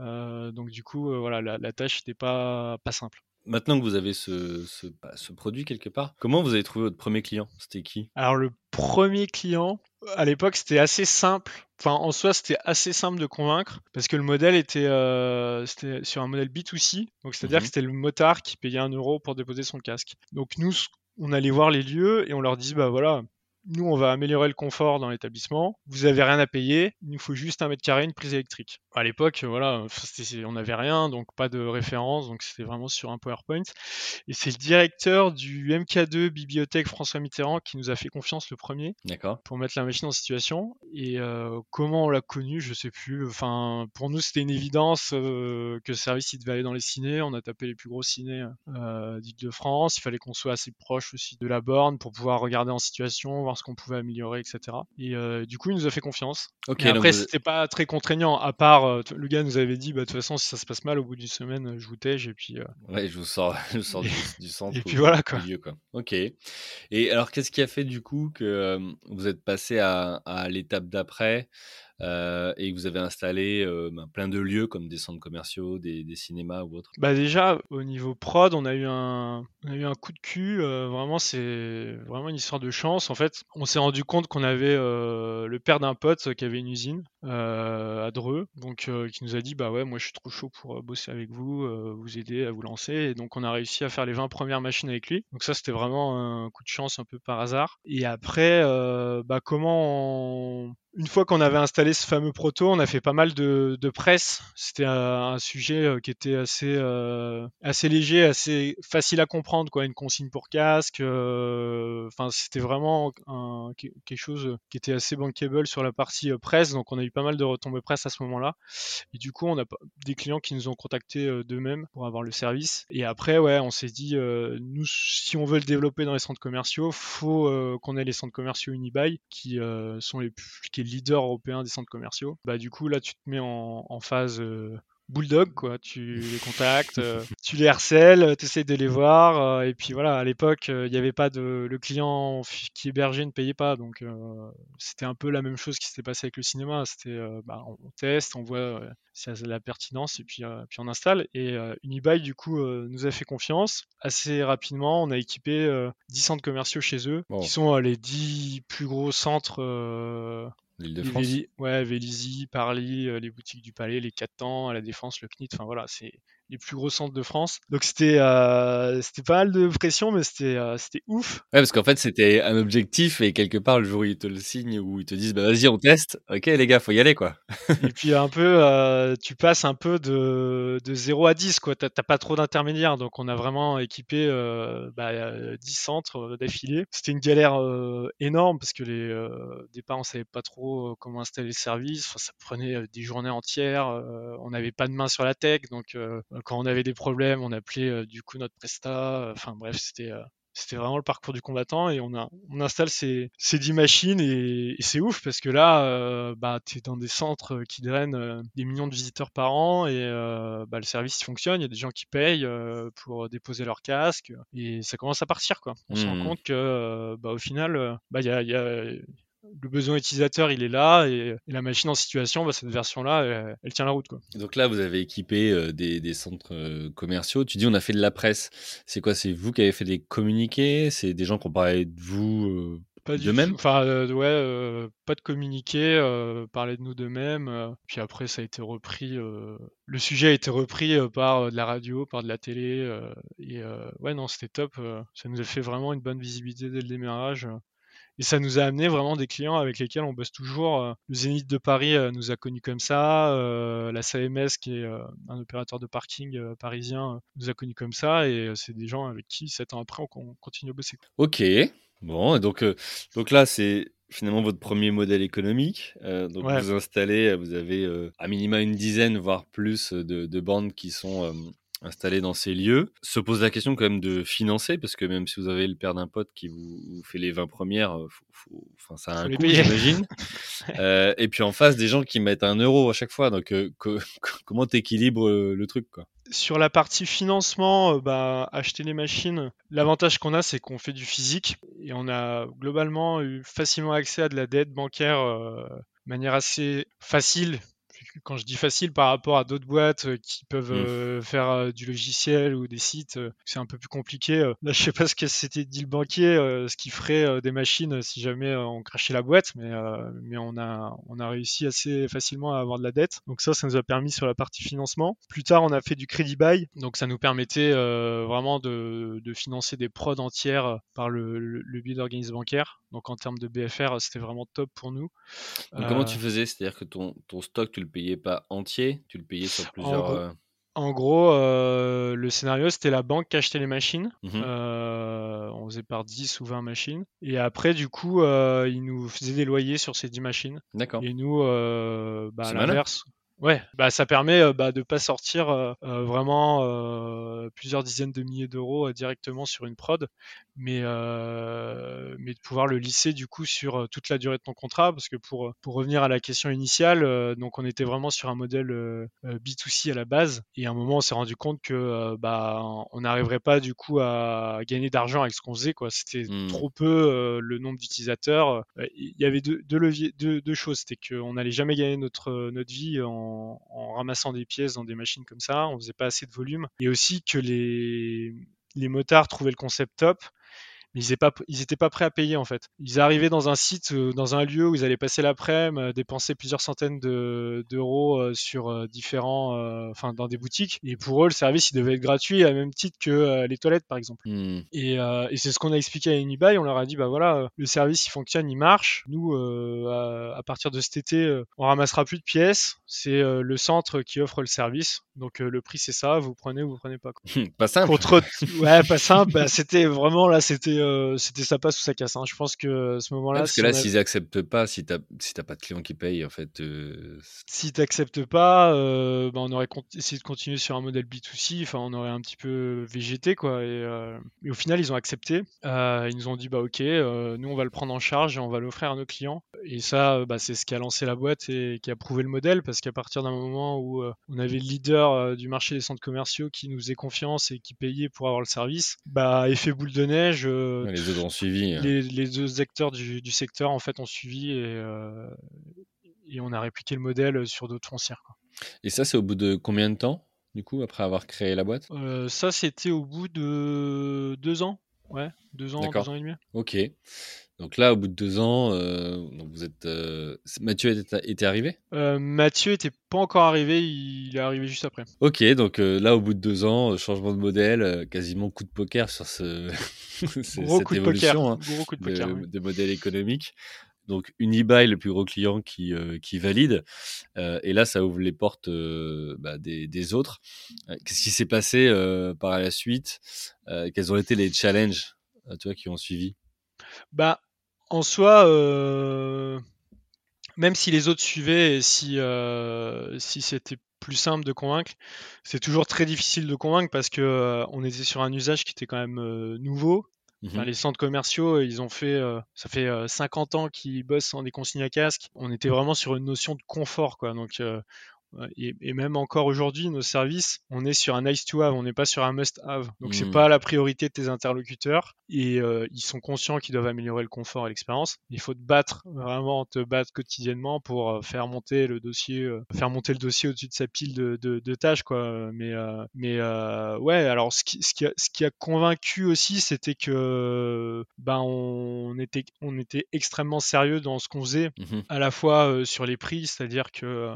Euh, donc du coup, euh, voilà, la, tâche n'était pas simple. Maintenant que vous avez ce, bah, ce, produit quelque part, comment vous avez trouvé votre premier client? C'était qui? Alors le premier client, à l'époque, c'était assez simple. Enfin, en soi, c'était assez simple de convaincre parce que le modèle était, euh, sur un modèle B2C. Donc, c'est-à-dire mhm. que c'était le motard qui payait un euro pour déposer son casque. Donc, nous, on allait voir les lieux et on leur disait, bah voilà, nous, on va améliorer le confort dans l'établissement. Vous avez rien à payer. Il nous faut juste un mètre carré, une prise électrique. À l'époque, voilà, on n'avait rien, donc pas de référence, donc c'était vraiment sur un PowerPoint. Et c'est le directeur du MK2 Bibliothèque François Mitterrand qui nous a fait confiance le premier. Pour mettre la machine en situation. Et euh, comment on l'a connu, je sais plus. Enfin, pour nous, c'était une évidence euh, que le service il devait aller dans les ciné. On a tapé les plus gros ciné euh, d'Île-de-France. Il fallait qu'on soit assez proche aussi de la borne pour pouvoir regarder en situation, voir ce qu'on pouvait améliorer, etc. Et euh, du coup, il nous a fait confiance. et après, c'était pas très contraignant, à part euh, le gars nous avait dit, bah, de toute façon, si ça se passe mal au bout d'une semaine, je vous tège et puis. Euh, ouais, je vous sors, je sors du, centre. Et puis voilà quoi. quoi. Ok. Et alors, qu'est-ce qui a fait du coup que vous êtes passé à, à l'étape d'après? Euh, et vous avez installé euh, ben, plein de lieux comme des centres commerciaux, des, cinémas ou autres bah Déjà, au niveau prod, on a eu un, on a eu un coup de cul. Euh, vraiment, c'est vraiment une histoire de chance. En fait, on s'est rendu compte qu'on avait le père d'un pote qui avait une usine à Dreux, donc qui nous a dit Bah ouais, moi je suis trop chaud pour bosser avec vous, vous aider à vous lancer. Et donc, on a réussi à faire les 20 premières machines avec lui. Donc, ça, c'était vraiment un coup de chance un peu par hasard. Et après, bah, comment on une fois qu'on avait installé ce fameux proto, on a fait pas mal de, presse. C'était un, sujet euh, qui était assez, euh, assez léger, assez facile à comprendre, quoi. Une consigne pour casque. Euh, enfin, c'était vraiment quelque chose qui était assez bankable sur la partie presse. Donc, on a eu pas mal de retombées presse à ce moment-là. Et du coup, on a des clients qui nous ont contactés d'eux-mêmes pour avoir le service. Et après, ouais, on s'est dit, nous, si on veut le développer dans les centres commerciaux, faut qu'on ait les centres commerciaux Unibuy qui sont les plus, leader européen des centres commerciaux, bah du coup là tu te mets en, phase euh, bulldog, quoi. Tu les contactes, euh, tu les harcèles, tu essaies de les voir. euh, et puis voilà, à l'époque, euh, il n'y avait pas de. Le client qui hébergeait ne payait pas. Donc euh, c'était un peu la même chose qui s'était passé avec le cinéma. C'était euh, bah, on on teste, on voit euh, si y a de la pertinence et puis, euh, puis on installe. Et euh, Unibail, du coup, euh, nous a fait confiance. Assez rapidement, on a équipé euh, 10 centres commerciaux chez eux, qui sont euh, les 10 plus gros centres. euh, Ouais, Vélizy, Parly, euh, les boutiques du Palais, les 4 temps, la Défense, le CNIT, enfin voilà, c'est les plus gros centres de France. Donc c'était euh, c'était pas mal de pression, mais c'était euh, c'était ouf. Ouais, parce qu'en fait, c'était un objectif et quelque part, le jour où ils te le signent, où ils te disent, bah vas-y, on teste. Ok, les gars, faut y aller, quoi. Et puis un peu, euh, tu passes un peu de, de 0 à 10, quoi. T'as t'as pas trop d'intermédiaires, donc on a vraiment équipé euh, bah, euh, 10 centres euh, d'affilée. C'était une galère euh, énorme parce que les euh, au départ, on savait pas trop euh, comment installer le service. Enfin, ça prenait euh, des journées entières. euh, on n'avait pas de main sur la tech, donc euh, quand on avait des problèmes, on appelait euh, du coup notre presta. Enfin bref, c'était euh, c'était vraiment le parcours du combattant et on, a, on installe ces, ces 10 machines et, et c'est ouf parce que là, euh, bah, tu es dans des centres qui drainent euh, des millions de visiteurs par an et euh, bah, le service fonctionne, il y a des gens qui payent euh, pour déposer leur casque et ça commence à partir. Quoi. On se rend compte que euh, bah, au final, euh, bah, il y a, il y a- le besoin utilisateur il est là et, et la machine en situation, bah, cette version-là, elle, elle tient la route. Quoi. Donc là, vous avez équipé euh, des, des centres euh, commerciaux. Tu dis, on a fait de la presse. C'est quoi? C'est vous qui avez fait des communiqués? C'est des gens qui ont parlé de vous euh, Pas du de même. Enfin, euh, ouais, euh, pas de communiqué, euh, parler de nous de même. euh, puis après, ça a été repris. euh, le sujet a été repris euh, par euh, de la radio, par de la télé. euh, et euh, ouais, non, c'était top. euh, ça nous a fait vraiment une bonne visibilité dès le démarrage. Et ça nous a amené vraiment des clients avec lesquels on bosse toujours. euh, Le Zénith de Paris euh, nous a connus comme ça. euh, la SAMS, qui est un opérateur de parking parisien, nous a connus comme ça. Et c'est des gens avec qui, sept ans après, on, on continue à bosser. Ok. Bon, donc, euh, donc là, c'est finalement votre premier modèle économique. Euh, donc Ouais. vous installez, vous avez euh, à minima une dizaine, voire plus de, de bandes qui sont euh, installées dans ces lieux. Se pose la question quand même de financer, parce que même si vous avez le père d'un pote qui vous, vous fait les 20 premières, euh, faut- faut- enfin, ça a un coût, j'imagine. Euh, et puis en face, des gens qui mettent un euro à chaque fois. Donc euh, co- comment t'équilibres euh, le truc, quoi? Sur la partie financement, euh, bah, acheter les machines, l'avantage qu'on a, c'est qu'on fait du physique et on a globalement eu facilement accès à de la dette bancaire euh, de manière assez facile. Quand je dis facile par rapport à d'autres boîtes euh, qui peuvent Mm. euh, faire euh, du logiciel ou des sites, c'est un peu plus compliqué. Là, je sais pas ce que c'était dit le banquier, ce qui ferait des machines si jamais on crachait la boîte, mais, mais on, a, on a réussi assez facilement à avoir de la dette. Donc ça, ça nous a permis sur la partie financement. Plus tard, on a fait du crédit buy, donc ça nous permettait vraiment de, de financer des prods entières par le, le, le biais d'organismes bancaires. Donc en termes de BFR, c'était vraiment top pour nous. Donc comment tu faisais? C'est-à-dire que ton, ton stock, tu le payais pas entier, tu le payais sur plusieurs... gros, euh, En gros, euh, le scénario, c'était la banque qui achetait les machines. mhm. Euh, on faisait par 10 ou 20 machines. Et après, du coup, ils nous faisaient des loyers sur ces 10 machines. D'accord. Et nous, bah, à l'inverse. Ouais, bah, ça permet euh, bah, de pas sortir euh, vraiment euh, plusieurs dizaines de milliers d'euros directement sur une prod, mais, mais de pouvoir le lisser du coup sur toute la durée de ton contrat, parce que pour, pour revenir à la question initiale, donc on était vraiment sur un modèle euh, euh, B2C à la base, et à un moment on s'est rendu compte que bah, on n'arriverait pas du coup à gagner d'argent avec ce qu'on faisait, quoi. C'était Hmm. trop peu le nombre d'utilisateurs. Il y avait deux, deux leviers, deux, deux choses, c'était qu'on n'allait jamais gagner notre, notre vie en, en ramassant des pièces dans des machines comme ça, on faisait pas assez de volume, et aussi que les, les motards trouvaient le concept top, mais ils n'étaient pas, ils étaient pas prêts à payer en fait. Ils arrivaient dans un site, euh, dans un lieu où ils allaient passer l'après-midi, euh, dépenser plusieurs centaines de- d'euros euh, sur différents, euh, enfin dans des boutiques, et pour eux le service il devait être gratuit à même titre que euh, les toilettes par exemple. Hmm. Et, euh, et c'est ce qu'on a expliqué à Unibail. On leur a dit, bah voilà, le service il fonctionne, il marche. Nous, à, à partir de cet été, on ramassera plus de pièces. C'est le centre qui offre le service. Donc le prix c'est ça. Vous prenez ou vous prenez pas. quoi. Pas simple. Contre, ouais, pas simple. bah, c'était vraiment là, c'était euh, c'était ça passe ou ça casse. Hein. Je pense que à ce moment-là. parce que là, s'ils acceptent pas, si t'as si pas de clients qui payent, en fait. Si t'acceptes pas, bah, on aurait essayé de continuer sur un modèle B2C. Enfin, on aurait un petit peu végété, quoi. Et, et au final, ils ont accepté. ils nous ont dit, bah ok, nous on va le prendre en charge et on va l'offrir à nos clients. Et ça, bah, c'est ce qui a lancé la boîte et qui a prouvé le modèle, parce qu'à partir d'un moment où on avait le leader du marché des centres commerciaux qui nous faisait confiance et qui payait pour avoir le service, bah effet boule de neige. Euh, les autres ont suivi. Hein. Les, acteurs du, secteur en fait ont suivi et, euh, et on a répliqué le modèle sur d'autres foncières. Et ça, c'est au bout de combien de temps, du coup, après avoir créé la boîte? Euh, Ça, c'était au bout de deux ans. Ouais, deux ans, deux ans et demi. Ok. Donc là, au bout de deux ans, euh, donc vous êtes, euh, Mathieu était, arrivé? Euh, Mathieu était pas encore arrivé, il est arrivé juste après. Ok, donc là, au bout de deux ans, changement de modèle, quasiment coup de poker sur ce, gros cette coup évolution de poker. Hein, gros coup de, poker, de, modèle économique. Donc Unibuy, le plus gros client qui, qui valide, et là, ça ouvre les portes bah, des, des, autres. Qu'est-ce qui s'est passé par la suite? Quels ont été les challenges qui ont suivi? Bah, en soi, euh, même si les autres suivaient et si, euh, si c'était plus simple de convaincre, c'est toujours très difficile de convaincre parce que euh, on était sur un usage qui était quand même nouveau. Mmh les centres commerciaux, ils ont fait, ça fait 50 ans qu'ils bossent en des consignes à casque. On était vraiment sur une notion de confort, quoi. Donc, et, même encore aujourd'hui, nos services, on est sur un nice to have, on n'est pas sur un must have. Donc c'est hmm. pas la priorité de tes interlocuteurs et euh, ils sont conscients qu'ils doivent améliorer le confort et l'expérience. Il faut te battre, vraiment te battre quotidiennement pour euh, faire monter le dossier, euh, faire monter le dossier au-dessus de sa pile de, de, tâches, quoi. Mais, mais ouais, alors ce qui, ce qui, a, ce qui a convaincu aussi, c'était que ben on était, on était extrêmement sérieux dans ce qu'on faisait, mmh à la fois sur les prix, c'est-à-dire que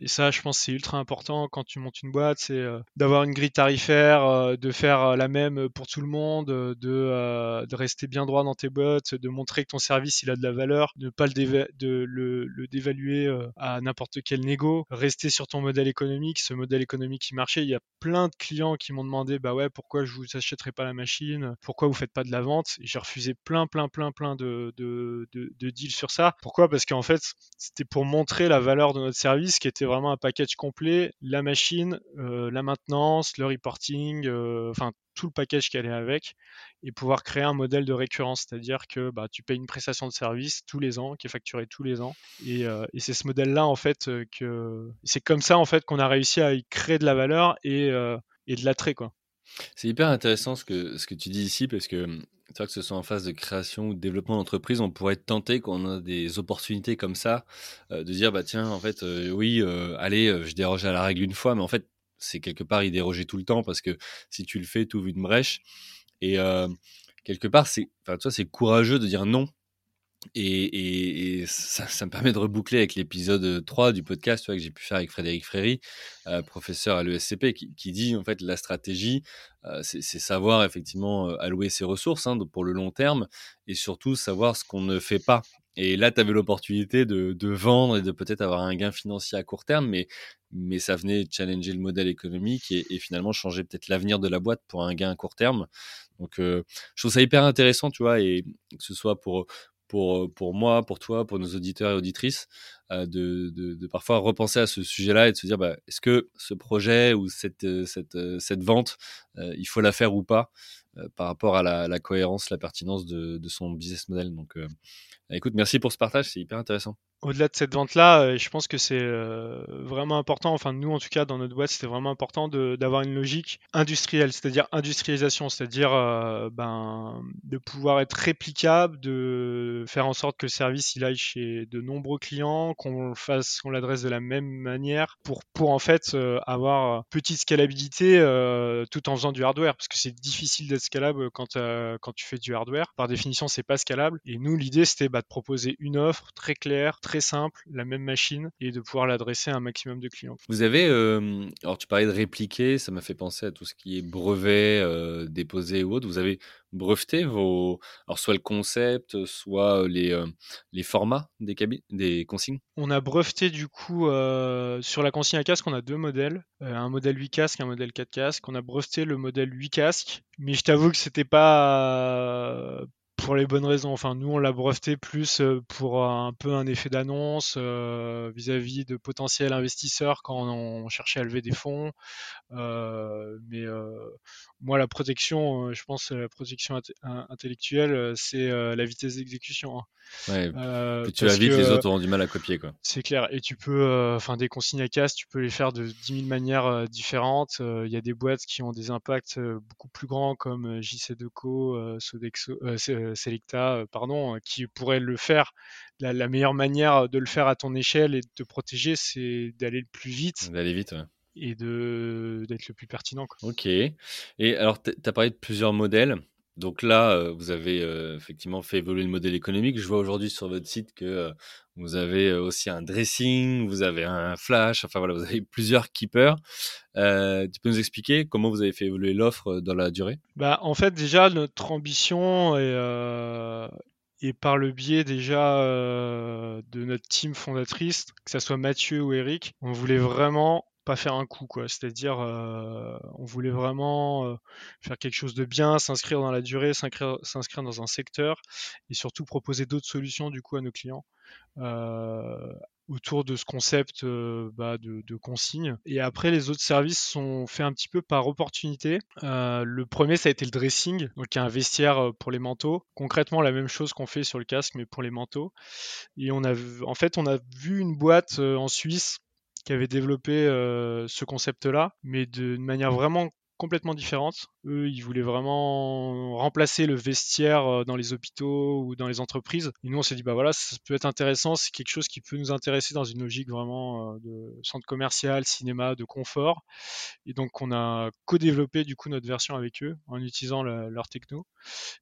et ça, je pense, c'est ultra important quand tu montes une boîte, c'est euh, d'avoir une grille tarifaire, euh, de faire euh, la même pour tout le monde, de, de rester bien droit dans tes bottes, de montrer que ton service il a de la valeur, ne pas le, dévaluer à n'importe quel négo, rester sur ton modèle économique, ce modèle économique qui marchait. Il y a plein de clients qui m'ont demandé, bah ouais, pourquoi je vous achèterai pas la machine, pourquoi vous faites pas de la vente? J'ai refusé plein, plein, plein, plein de, de deals sur ça. Pourquoi? Parce qu'en fait, c'était pour montrer la valeur de notre service qui était vraiment un package complet, la machine, euh, la maintenance, le reporting, euh, enfin tout le package qui allait avec, et pouvoir créer un modèle de récurrence, c'est-à-dire que bah, tu payes une prestation de service tous les ans, qui est facturée tous les ans, et, euh, c'est ce modèle-là en fait que c'est comme ça en fait qu'on a réussi à y créer de la valeur et, et de l'attrait quoi. C'est hyper intéressant ce que, ce que tu dis ici parce que c'est vrai que ce soit en phase de création ou de développement d'entreprise, on pourrait être tenté quand on a des opportunités comme ça euh, de dire bah tiens en fait oui allez je déroge à la règle une fois mais en fait c'est quelque part y déroger tout le temps parce que si tu le fais tu ouvres une brèche et quelque part c'est c'est courageux de dire non et, ça, me permet de reboucler avec l'épisode 3 du podcast que j'ai pu faire avec Frédéric Fréry, euh, professeur à l'ESCP, qui, dit en fait la stratégie, euh, c'est savoir effectivement euh, allouer ses ressources hein, pour le long terme et surtout savoir ce qu'on ne fait pas. Et là, tu avais l'opportunité de, vendre et de peut-être avoir un gain financier à court terme, mais, mais ça venait challenger le modèle économique et finalement changer peut-être l'avenir de la boîte pour un gain à court terme. Donc, je trouve ça hyper intéressant, tu vois, et que ce soit pour, pour, pour moi, pour toi, pour nos auditeurs et auditrices, euh, de, de, de, parfois repenser à ce sujet-là et de se dire bah, est-ce que ce projet ou cette, euh, cette, euh, cette vente, il faut la faire ou pas par rapport à la, la, cohérence, la pertinence de, de son business model. Donc, écoute, merci pour ce partage, c'est hyper intéressant au-delà de cette vente-là, euh, je pense que c'est euh, vraiment important, enfin nous en tout cas dans notre boîte, c'était vraiment important d'avoir une logique industrielle, c'est-à-dire industrialisation, c'est-à-dire euh, ben, de pouvoir être réplicable, de faire en sorte que le service il aille chez de nombreux clients, qu'on fasse, qu'on l'adresse de la même manière, pour, en fait avoir petite scalabilité tout en faisant du hardware, parce que c'est difficile d'être scalable quand, quand tu fais du hardware. Par définition, c'est pas scalable. Et nous, l'idée c'était bah, de proposer une offre très claire, très simple, la même machine, et de pouvoir l'adresser à un maximum de clients. Vous avez, euh, alors tu parlais de répliquer, ça m'a fait penser à tout ce qui est brevet euh, déposé ou autre. Vous avez breveté vos, alors soit le concept, soit les, euh, les formats des, des consignes? On a breveté du coup sur la consigne à casque, on a deux modèles, un modèle 8 casques un modèle 4 casques. On a breveté le modèle 8 casques, mais je t'avoue que c'était pas pour les bonnes raisons. Enfin, nous, on l'a breveté plus euh, pour un peu un effet d'annonce euh, vis-à-vis de potentiels investisseurs quand on cherchait à lever des fonds. Euh, mais moi, la protection, je pense, la protection intellectuelle, c'est la vitesse d'exécution. Hein. Ouais, tu vas vite, les autres auront du mal à copier. quoi. C'est clair. Et tu peux, enfin, des consignes à casse, tu peux les faire de 10 000 manières différentes. Il y a des boîtes qui ont des impacts beaucoup plus grands comme JC2Co, Sodexo, Selecta, pardon, qui pourraient le faire. La, la, meilleure manière de le faire à ton échelle et de te protéger, c'est d'aller le plus vite. D'aller vite, ouais et de d'être le plus pertinent. Quoi. Ok. Et alors, tu as parlé de plusieurs modèles. Donc là, euh, vous avez euh, effectivement fait évoluer le modèle économique. Je vois aujourd'hui sur votre site que euh, vous avez aussi un dressing, vous avez un flash, enfin voilà, vous avez plusieurs keepers. tu peux nous expliquer comment vous avez fait évoluer l'offre dans la durée? Bah, En fait, déjà, notre ambition est, et par le biais déjà de notre team fondatrice, que ce soit Mathieu ou Eric, on voulait vraiment pas faire un coup, quoi. C'est-à-dire, euh, on voulait vraiment euh, faire quelque chose de bien, s'inscrire dans la durée, s'inscrire dans un secteur, et surtout proposer d'autres solutions du coup à nos clients. Euh, autour de ce concept bah, de, consigne. Et après, les autres services sont faits un petit peu par opportunité. le premier, ça a été le dressing, donc un vestiaire pour les manteaux. Concrètement, la même chose qu'on fait sur le casque, mais pour les manteaux. Et on a, en fait, on a vu une boîte en Suisse qui avait développé euh, ce concept-là, mais d'une manière vraiment complètement différente. Eux, ils voulaient vraiment remplacer le vestiaire euh, dans les hôpitaux ou dans les entreprises. Et nous, on s'est dit, bah voilà, ça peut être intéressant, c'est quelque chose qui peut nous intéresser dans une logique vraiment euh, de centre commercial, cinéma, de confort. Et donc, on a co-développé du coup notre version avec eux en utilisant leur techno.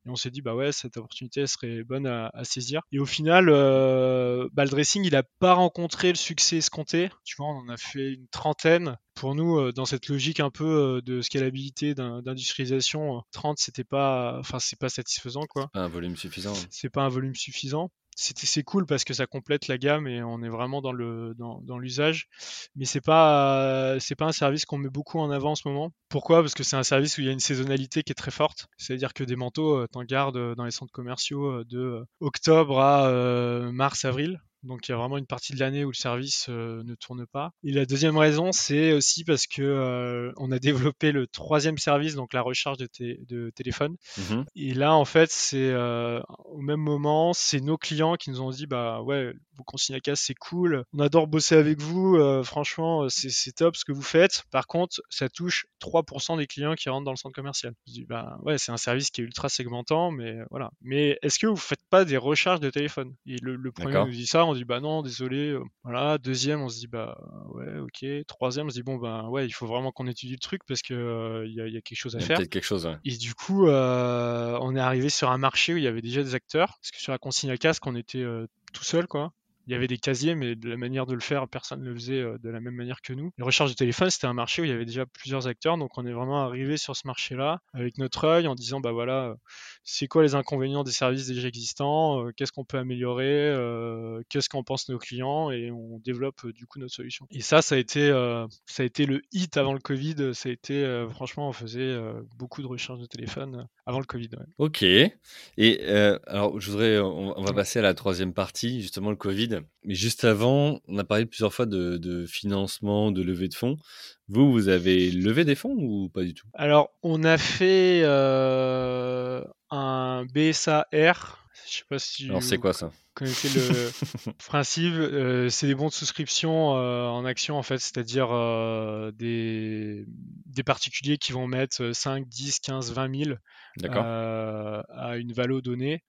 Et on s'est dit, bah ouais, cette opportunité serait bonne à, saisir. Et au final, euh, le dressing, il n'a pas rencontré le succès escompté. Tu vois, on en a fait une trentaine pour nous, euh, dans cette logique un peu euh, de scalabilité, d'industrialisation, 30 c'était pas, enfin c'est pas satisfaisant quoi. un volume suffisant. C'est pas un volume suffisant. C'est cool parce que ça complète la gamme et on est vraiment dans le dans, dans l'usage. Mais c'est pas c'est pas un service qu'on met beaucoup en avant en ce moment. Pourquoi? Parce que c'est un service où il y a une saisonnalité qui est très forte. C'est-à-dire que des manteaux, euh, t'en gardes dans les centres commerciaux de octobre à mars avril. Donc il y a vraiment une partie de l'année où le service euh, ne tourne pas. Et la deuxième raison, c'est aussi parce que euh, on a développé le troisième service, donc la recharge de, de téléphone. Mmh Et là, en fait, c'est euh, au même moment, c'est nos clients qui nous ont dit, bah ouais, vos casse, c'est cool. On adore bosser avec vous. franchement, c'est top ce que vous faites. Par contre, ça touche 3% des clients qui rentrent dans le centre commercial. Je dis, bah ouais, c'est un service qui est ultra segmentant, mais voilà. Mais est-ce que vous faites pas des recharges de téléphone? Et le, le premier nous dit ça, on dit bah non, désolé. Euh, voilà. Deuxième, on se dit bah ouais, ok. Troisième, on se dit bon bah ouais, il faut vraiment qu'on étudie le truc parce que euh, il y, a quelque chose à faire. Peut-être quelque chose. Et du coup, euh, on est arrivé sur un marché où il y avait déjà des acteurs parce que sur la consigne à casque, on était tout seul quoi il y avait des casiers, mais de la manière de le faire, personne ne le faisait euh, de la même manière que nous. Les recharges de téléphone, c'était un marché où il y avait déjà plusieurs acteurs, donc on est vraiment arrivé sur ce marché-là avec notre œil en disant, bah voilà, c'est quoi les inconvénients des services déjà existants, euh, qu'est-ce qu'on peut améliorer, euh, qu'est-ce qu'en pensent nos clients, et on développe du coup notre solution. Et ça, ça a été, ça a été le hit avant le Covid. Ça a été, franchement, on faisait beaucoup de recharges de téléphone avant le Covid. Ok. Et alors, je voudrais, on va passer à la troisième partie, justement le Covid. Mais juste avant, on a parlé plusieurs fois de, financement, de levée de fonds. Vous, vous avez levé des fonds ou pas du tout? Alors, on a fait euh, un BSAR. Je sais pas si. Alors, c'est quoi ça? connaissez le principe, euh, c'est des bons de souscription euh, en action en fait, c'est-à-dire des, des, particuliers qui vont mettre 5, 10, 15, 20 000 à une valeur donnée.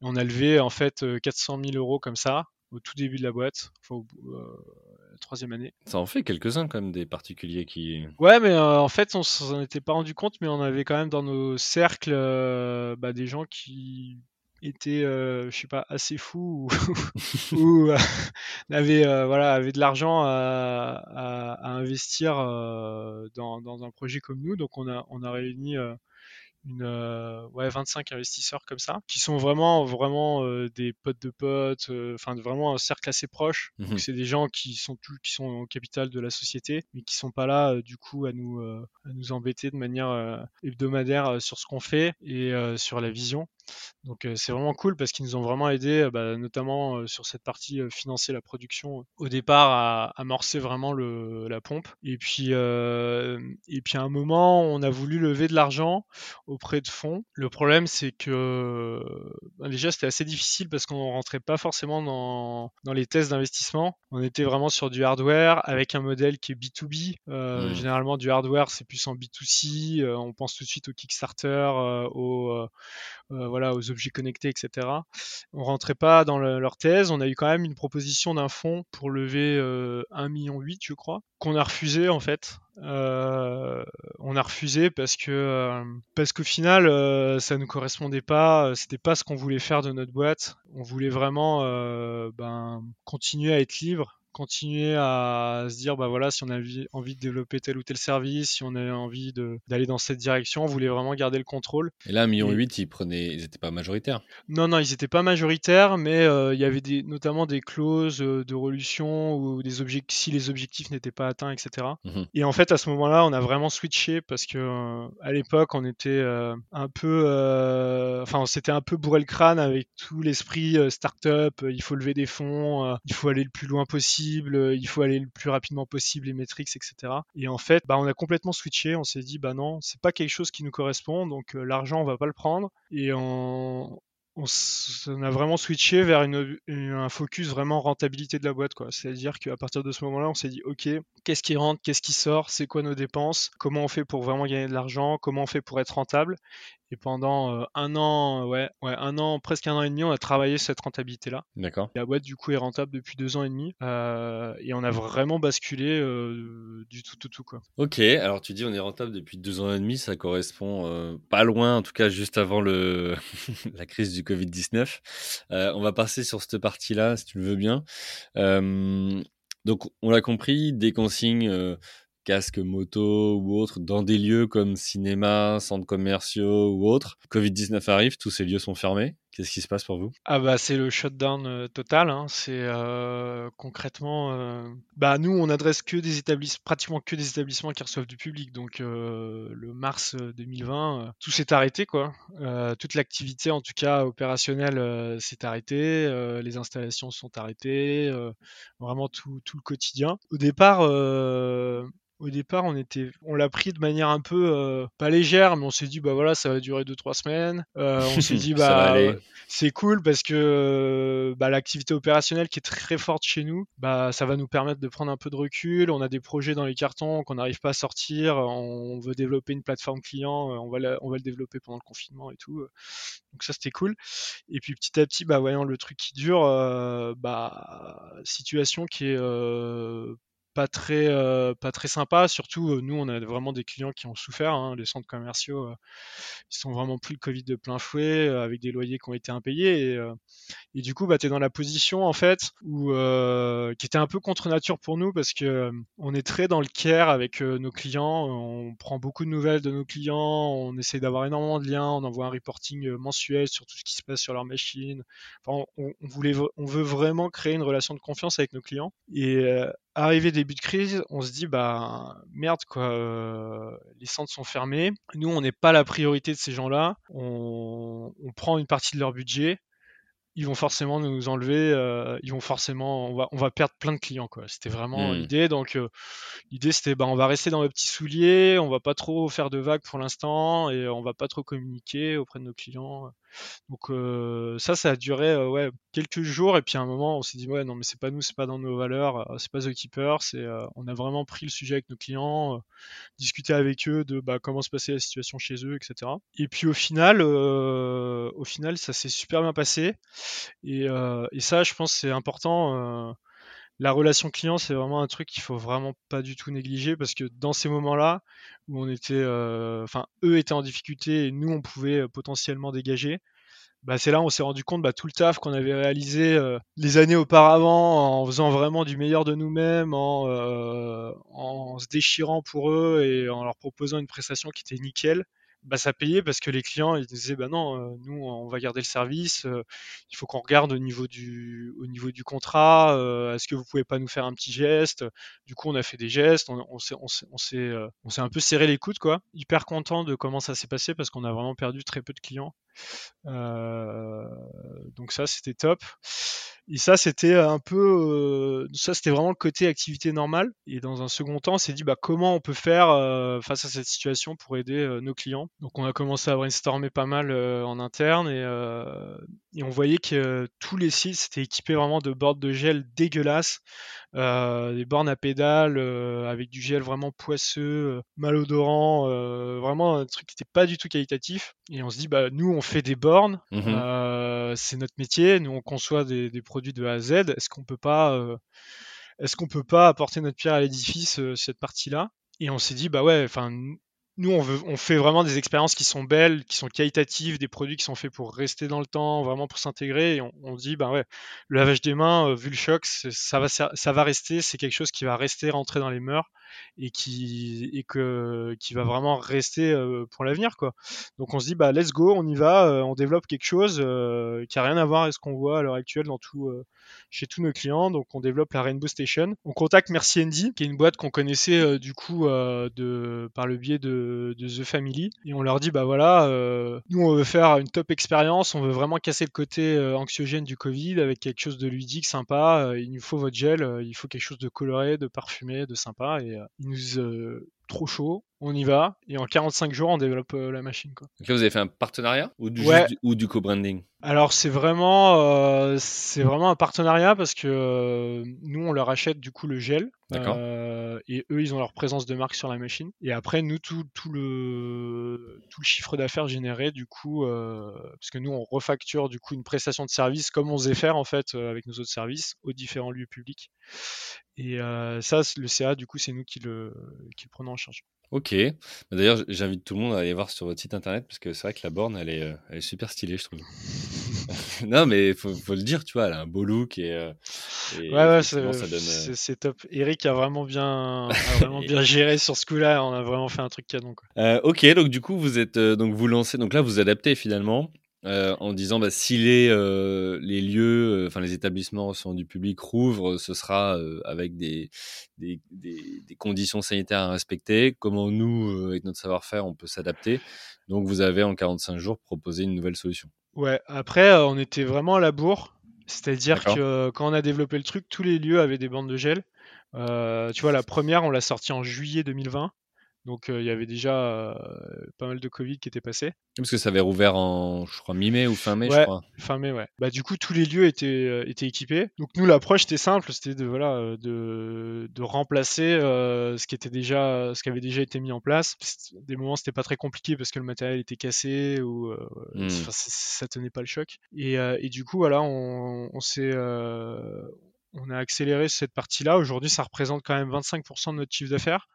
on a levé en fait 400 000 euros comme ça au tout début de la boîte, enfin, euh, la troisième année. Ça en fait quelques-uns quand même des particuliers qui. Ouais, mais euh, en fait, on s'en était pas rendu compte, mais on avait quand même dans nos cercles euh, bah, des gens qui était, je sais pas, assez fou ou, avait, voilà, avait de l'argent à, investir dans, dans, un projet comme nous. Donc on a, on a réuni une, euh, ouais, 25 investisseurs comme ça, qui sont vraiment, vraiment euh, des potes de potes, euh, enfin vraiment un cercle assez proche. Donc mhm. c'est des gens qui sont tous, qui sont au capital de la société, mais qui sont pas là du coup à nous, à nous embêter de manière hebdomadaire sur ce qu'on fait et sur la vision. Donc c'est vraiment cool parce qu'ils nous ont vraiment aidé, bah, notamment sur cette partie financer la production au départ à amorcer vraiment le, la pompe. Et puis, et puis à un moment, on a voulu lever de l'argent auprès de fonds. Le problème, c'est que bah, déjà c'était assez difficile parce qu'on rentrait pas forcément dans, dans les tests d'investissement. On était vraiment sur du hardware avec un modèle qui est B2B. Mmh. Généralement, du hardware, c'est plus en B2C. on pense tout de suite au Kickstarter, au euh, voilà, aux objets connectés, etc. On rentrait pas dans leur thèse. On a eu quand même une proposition d'un fonds pour lever 1,8 euh, million, je crois, qu'on a refusé en fait. Euh, on a refusé parce que parce qu'au final ça ne correspondait pas, c'était pas ce qu'on voulait faire de notre boîte. On voulait vraiment ben, continuer à être libre continuer à se dire bah voilà si on a envie de développer tel ou tel service si on a envie d'aller dans cette direction on voulait vraiment garder le contrôle. Et là 1,8 million ils prenaient ils n'étaient pas majoritaires. Non non ils n'étaient pas majoritaires mais euh, il y avait des, notamment des clauses euh, de relution ou des objectifs si les objectifs n'étaient pas atteints etc mmh et en fait à ce moment là on a vraiment switché parce que euh, à l'époque on était un peu enfin on s'était un peu bourré le crâne avec tout l'esprit startup il faut lever des fonds il faut aller le plus loin possible euh, il faut aller le plus rapidement possible, les métriques, etc. Et en fait, bah, on a complètement switché, on s'est dit, bah non, c'est pas quelque chose qui nous correspond, donc euh, l'argent, on va pas le prendre. Et on, a vraiment switché vers un focus vraiment rentabilité de la boîte. C'est-à-dire qu'à partir de ce moment-là, on s'est dit, OK, qu'est-ce qui rentre, qu'est-ce qui sort, c'est quoi nos dépenses, comment on fait pour vraiment gagner de l'argent, comment on fait pour être rentable. Et pendant euh, un an, ouais, ouais, un an, presque un an et demi, on a travaillé cette rentabilité-là. D'accord. La boîte, du coup, est rentable depuis deux ans et demi. Euh, et on a vraiment basculé euh, du tout, tout, tout, quoi. Ok, alors tu dis on est rentable depuis deux ans et demi, ça correspond pas loin, en tout cas juste avant le la crise du Covid-19. on va passer sur cette partie-là, si tu le veux bien. donc, on l'a compris, des consignes casque moto ou autre dans des lieux comme cinéma, centres commerciaux ou autres. Covid-19 arrive, tous ces lieux sont fermés. Qu'est-ce qui se passe pour vous? Ah bah c'est le shutdown euh, total. Hein. C'est euh, concrètement, euh, bah nous on adresse que des établissements, pratiquement que des établissements qui reçoivent du public. Donc le mars 2020, tout s'est arrêté quoi. toute l'activité en tout cas opérationnelle s'est arrêtée. les installations sont arrêtées. vraiment tout, tout, le quotidien. Au départ au départ, on était, on l'a pris de manière un peu euh, pas légère, mais on s'est dit bah voilà, ça va durer 2-3 semaines. Euh, on s'est dit bah c'est cool parce que bah, l'activité opérationnelle qui est très forte chez nous, bah ça va nous permettre de prendre un peu de recul. On a des projets dans les cartons qu'on n'arrive pas à sortir. On veut développer une plateforme client, euh, on va le développer pendant le confinement et tout. Donc ça c'était cool. Et puis petit à petit, bah voyant le truc qui dure, bah situation qui est pas très euh, pas très sympa. Surtout euh, nous, on a vraiment des clients qui ont souffert. Hein. Les centres commerciaux, euh, ils sont vraiment plus le Covid de plein fouet, avec des loyers qui ont été impayés. Et, et du coup, bah, tu es dans la position en fait où qui était un peu contre nature pour nous parce que on est très dans le care avec nos clients. On prend beaucoup de nouvelles de nos clients. On essaie d'avoir énormément de liens. On envoie un reporting mensuel sur tout ce qui se passe sur leur machine. Enfin, on, on, voulait, on veut vraiment créer une relation de confiance avec nos clients. Et arrivé début de crise, on se dit bah merde quoi, euh, les centres sont fermés. Nous, on n'est pas la priorité de ces gens-là. On, prend une partie de leur budget. Ils vont forcément nous enlever. Euh, ils vont forcément, on va, on va perdre plein de clients quoi. C'était vraiment hmm. l'idée. Donc euh, l'idée c'était bah on va rester dans nos petits souliers. On va pas trop faire de vagues pour l'instant et on va pas trop communiquer auprès de nos clients. Donc ça, ça a duré ouais, quelques jours et puis à un moment, on s'est dit ouais non mais c'est pas nous, c'est pas dans nos valeurs, c'est pas The Keeper, c'est on a vraiment pris le sujet avec nos clients, discuté avec eux de bah, comment se passait la situation chez eux, etc. Et puis au final, au final, ça s'est super bien passé et, et ça, je pense, c'est important la relation client, c'est vraiment un truc qu'il faut vraiment pas du tout négliger parce que dans ces moments-là où on était, enfin, eux étaient en difficulté et nous on pouvait potentiellement dégager, bah, c'est là où on s'est rendu compte bah, tout le taf qu'on avait réalisé les années auparavant en faisant vraiment du meilleur de nous-mêmes, en, en se déchirant pour eux et en leur proposant une prestation qui était nickel bah, ça payait parce que les clients ils disaient bah non, euh, nous on va garder le service, euh, il faut qu'on regarde au niveau du, au niveau du contrat, euh, est-ce que vous pouvez pas nous faire un petit geste? Du coup on a fait des gestes, on, on s'est, on s'est, on s'est un peu serré les coudes quoi. Hyper content de comment ça s'est passé parce qu'on a vraiment perdu très peu de clients. Donc ça c'était top. Et ça, c'était un peu, euh, ça, c'était vraiment le côté activité normale. Et dans un second temps, on s'est dit, bah, comment on peut faire euh, face à cette situation pour aider euh, nos clients. Donc, on a commencé à brainstormer pas mal en interne et, et, on voyait que tous les sites étaient équipés vraiment de bords de gel dégueulasses, des bornes à pédales avec du gel vraiment poisseux, malodorant, vraiment un truc qui n'était pas du tout qualitatif. Et on se dit, bah, nous, on fait des bornes, mmh c'est notre métier, nous, on conçoit des, des produits de A à Z. Est-ce qu'on peut pas, euh, est-ce qu'on peut pas apporter notre pierre à l'édifice euh, cette partie-là? Et on s'est dit bah ouais, enfin nous on, veut, on fait vraiment des expériences qui sont belles, qui sont qualitatives, des produits qui sont faits pour rester dans le temps, vraiment pour s'intégrer. Et on, dit bah ouais, le lavage des mains, euh, vu le choc, ça va, rester, c'est quelque chose qui va rester rentrer dans les mœurs et qui va vraiment rester pour l'avenir quoi. Donc on se dit bah let's go, on y va, on développe quelque chose qui a rien à voir avec ce qu'on voit à l'heure actuelle dans tout chez tous nos clients. Donc on développe la Rainbow Station. On contacte Merci Andy, qui est une boîte qu'on connaissait du coup de par le biais de, The Family et on leur dit bah voilà, nous on veut faire une top expérience, on veut vraiment casser le côté anxiogène du Covid avec quelque chose de ludique, sympa. il nous faut votre gel, il faut quelque chose de coloré, de parfumé, de sympa et ils nous euh, trop chaud, on y va, et en 45 jours, on développe euh, la machine. Quoi. Donc là, vous avez fait un partenariat ou du, co-branding? Alors, c'est vraiment, euh, c'est vraiment un partenariat parce que nous, on leur achète du coup le gel. Et eux, ils ont leur présence de marque sur la machine. Et après, nous, tout, tout le, tout le chiffre d'affaires généré, du coup, parce que nous, on refacture du coup une prestation de service comme on faisait faire en fait avec nos autres services aux différents lieux publics. Et ça, le CA, du coup, c'est nous qui le, qui le prenons en charge. Ok. Bah, d'ailleurs, j'invite tout le monde à aller voir sur votre site internet parce que c'est vrai que la borne, elle est, elle est super stylée, je trouve. non, mais il faut, faut, le dire, tu vois, elle a un beau look et. ouais, ouais, c'est top. Eric a vraiment bien, a vraiment bien géré sur ce coup-là. On a vraiment fait un truc canon. Quoi. ok, donc du coup, vous êtes, donc vous lancez, donc là, vous adaptez finalement. Euh, en disant bah, si les, euh, les lieux, euh, enfin les établissements recevant du public rouvrent, ce sera avec des des, des, conditions sanitaires à respecter. Comment nous, avec notre savoir-faire, on peut s'adapter? Donc vous avez en 45 jours proposé une nouvelle solution. Ouais, après on était vraiment à la bourre. C'est-à-dire que quand on a développé le truc, tous les lieux avaient des bandes de gel. tu vois, la première, on l'a sortie en juillet 2020. Donc il y avait déjà pas mal de Covid qui était passé. Parce que ça avait rouvert en, je crois, mi-mai ou fin mai, je crois. Fin mai, ouais. Bah du coup tous les lieux étaient, étaient équipés. Donc nous l'approche était simple, c'était de voilà de, de remplacer ce qui était déjà, ce qui avait déjà été mis en place. Des moments c'était pas très compliqué parce que le matériel était cassé ou mmh. ça tenait pas le choc. Et, et du coup voilà on, on s'est on a accéléré cette partie-là. Aujourd'hui, ça représente quand même 25% de notre chiffre d'affaires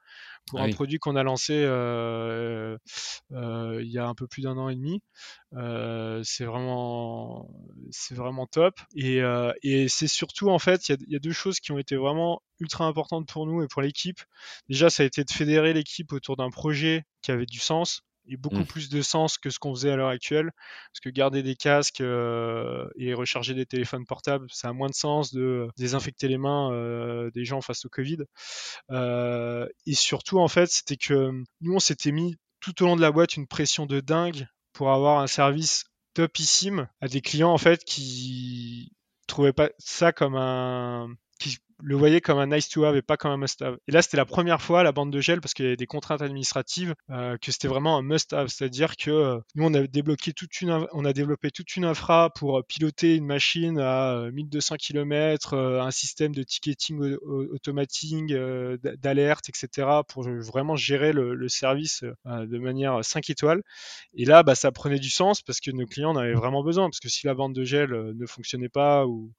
pour ah un produit qu'on a lancé euh, euh, il y a un peu plus d'un an et demi. Euh, c'est vraiment, c'est vraiment top. Et, et c'est surtout en fait, il y, y, a deux choses qui ont été vraiment ultra importantes pour nous et pour l'équipe. Déjà, ça a été de fédérer l'équipe autour d'un projet qui avait du sens et beaucoup mmh. plus de sens que ce qu'on faisait à l'heure actuelle. Parce que garder des casques euh, et recharger des téléphones portables, ça a moins de sens de désinfecter les mains euh, des gens face au Covid. Euh, et surtout, en fait, c'était que nous, on s'était mis tout au long de la boîte une pression de dingue pour avoir un service topissime à des clients, en fait, qui trouvaient pas ça comme un le voyait comme un nice to have et pas comme un must have. Et là, c'était la première fois la bande de gel parce qu'il y avait des contraintes administratives euh, que c'était vraiment un must have, c'est-à-dire que euh, nous on a débloqué toute une, on a développé toute une infra pour euh, piloter une machine à 1200 km, un système de ticketing automatique, d'alerte, etc. pour vraiment gérer le, service de manière 5 étoiles. Et là, bah, ça prenait du sens parce que nos clients en avaient vraiment besoin parce que si la bande de gel ne fonctionnait pas ou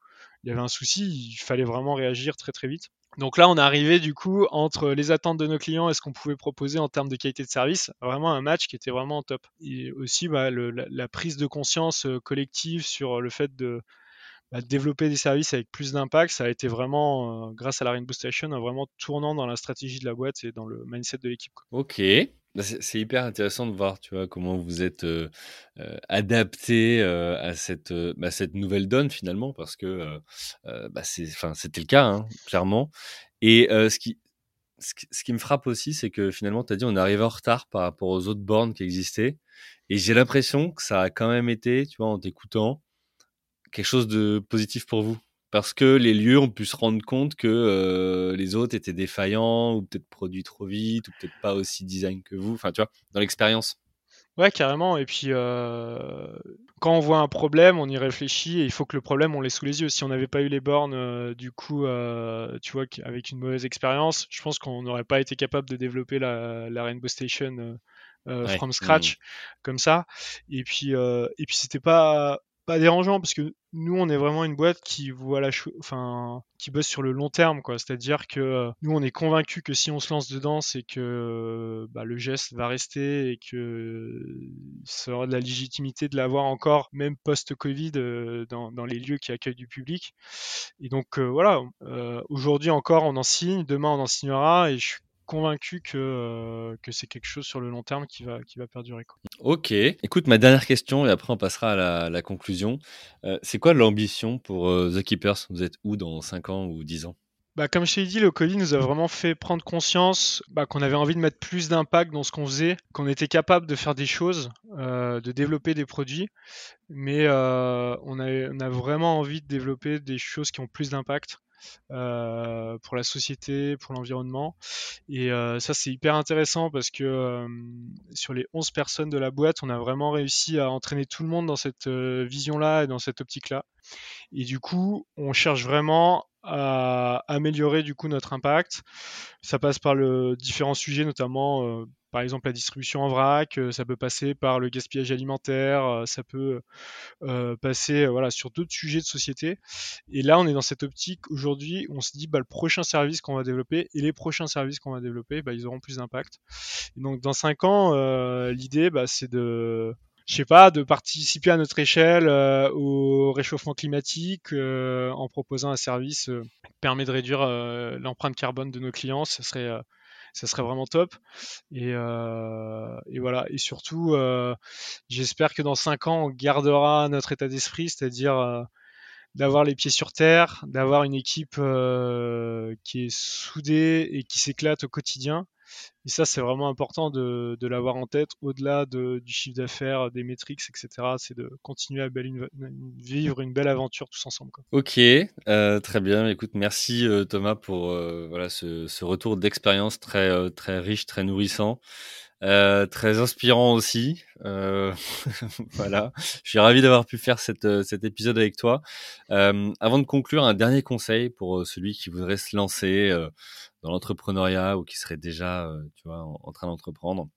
il y avait un souci, il fallait vraiment réagir très très vite. Donc là, on est arrivé du coup entre les attentes de nos clients et ce qu'on pouvait proposer en termes de qualité de service, vraiment un match qui était vraiment top. Et aussi bah, la, prise de conscience euh, collective sur le fait de, bah, développer des services avec plus d'impact, ça a été vraiment, euh, grâce à la Rainbow Station, vraiment tournant dans la stratégie de la boîte et dans le mindset de l'équipe. Ok, c'est hyper intéressant de voir, tu vois, comment vous êtes euh, adapté à cette, bah, cette nouvelle donne finalement, parce que bah, c'était le cas, hein, clairement. Et ce, qui, ce, qui me frappe aussi, c'est que finalement, tu as dit on est arrivé en retard par rapport aux autres bornes qui existaient. Et j'ai l'impression que ça a quand même été, tu vois, en t'écoutant, quelque chose de positif pour vous. Parce que les lieux ont pu se rendre compte que les autres étaient défaillants, ou peut-être produits trop vite, ou peut-être pas aussi design que vous. Enfin, tu vois, dans l'expérience. Ouais, carrément. Et puis, quand on voit un problème, on y réfléchit et il faut que le problème, on l'ait sous les yeux. Si on n'avait pas eu les bornes, euh, du coup, euh, tu vois, avec une mauvaise expérience, je pense qu'on n'aurait pas été capable de développer la, Rainbow Station euh, from scratch mmh. comme ça. Et puis, et puis c'était pas pas dérangeant parce que nous on est vraiment une boîte qui voit la enfin qui bosse sur le long terme quoi. C'est à dire que euh, nous on est convaincu que si on se lance dedans c'est que bah, le geste va rester et que ça aura de la légitimité de l'avoir encore même post Covid euh, dans, dans, les lieux qui accueillent du public. Et donc euh, voilà aujourd'hui encore on en signe demain on en signera et je suis convaincu que, euh, que c'est quelque chose sur le long terme qui va, qui va perdurer. Quoi. Ok. Écoute, ma dernière question, et après on passera à la, conclusion. Euh, c'est quoi l'ambition pour euh, The Keepers? Vous êtes où dans 5 ans ou 10 ans? Bah, comme je t'ai dit, le Covid nous a vraiment fait prendre conscience bah, qu'on avait envie de mettre plus d'impact dans ce qu'on faisait, qu'on était capable de faire des choses, de développer des produits, mais on, a, on a vraiment envie de développer des choses qui ont plus d'impact. Euh, pour la société, pour l'environnement. Et euh, ça, c'est hyper intéressant parce que euh, sur les 11 personnes de la boîte, on a vraiment réussi à entraîner tout le monde dans cette vision-là et dans cette optique-là. Et du coup, on cherche vraiment à améliorer du coup notre impact. Ça passe par le différents sujets, notamment par exemple la distribution en vrac, euh, ça peut passer par le gaspillage alimentaire, euh, ça peut euh, passer voilà, sur d'autres sujets de société. Et là, on est dans cette optique aujourd'hui on se dit bah, le prochain service qu'on va développer et les prochains services qu'on va développer, bah, ils auront plus d'impact. Donc dans 5 ans, l'idée, bah, c'est de je sais pas, de participer à notre échelle au réchauffement climatique en proposant un service qui permet de réduire l'empreinte carbone de nos clients. Ce serait ça serait vraiment top. Et, euh, voilà. Et surtout, euh, j'espère que dans 5 ans, on gardera notre état d'esprit, c'est-à-dire euh, d'avoir les pieds sur terre, d'avoir une équipe qui est soudée et qui s'éclate au quotidien. Et ça, c'est vraiment important de, l'avoir en tête, au-delà du chiffre d'affaires, des métriques, etc. C'est de continuer à vivre une belle aventure tous ensemble. Ok, euh, très bien. Écoute, merci euh, Thomas pour euh, voilà, ce, retour d'expérience très, très riche, très nourrissant. Très inspirant aussi. voilà, je suis ravi d'avoir pu faire cette, cet épisode avec toi. avant de conclure, un dernier conseil pour celui qui voudrait se lancer dans l'entrepreneuriat ou qui serait déjà euh, tu vois, en, train d'entreprendre.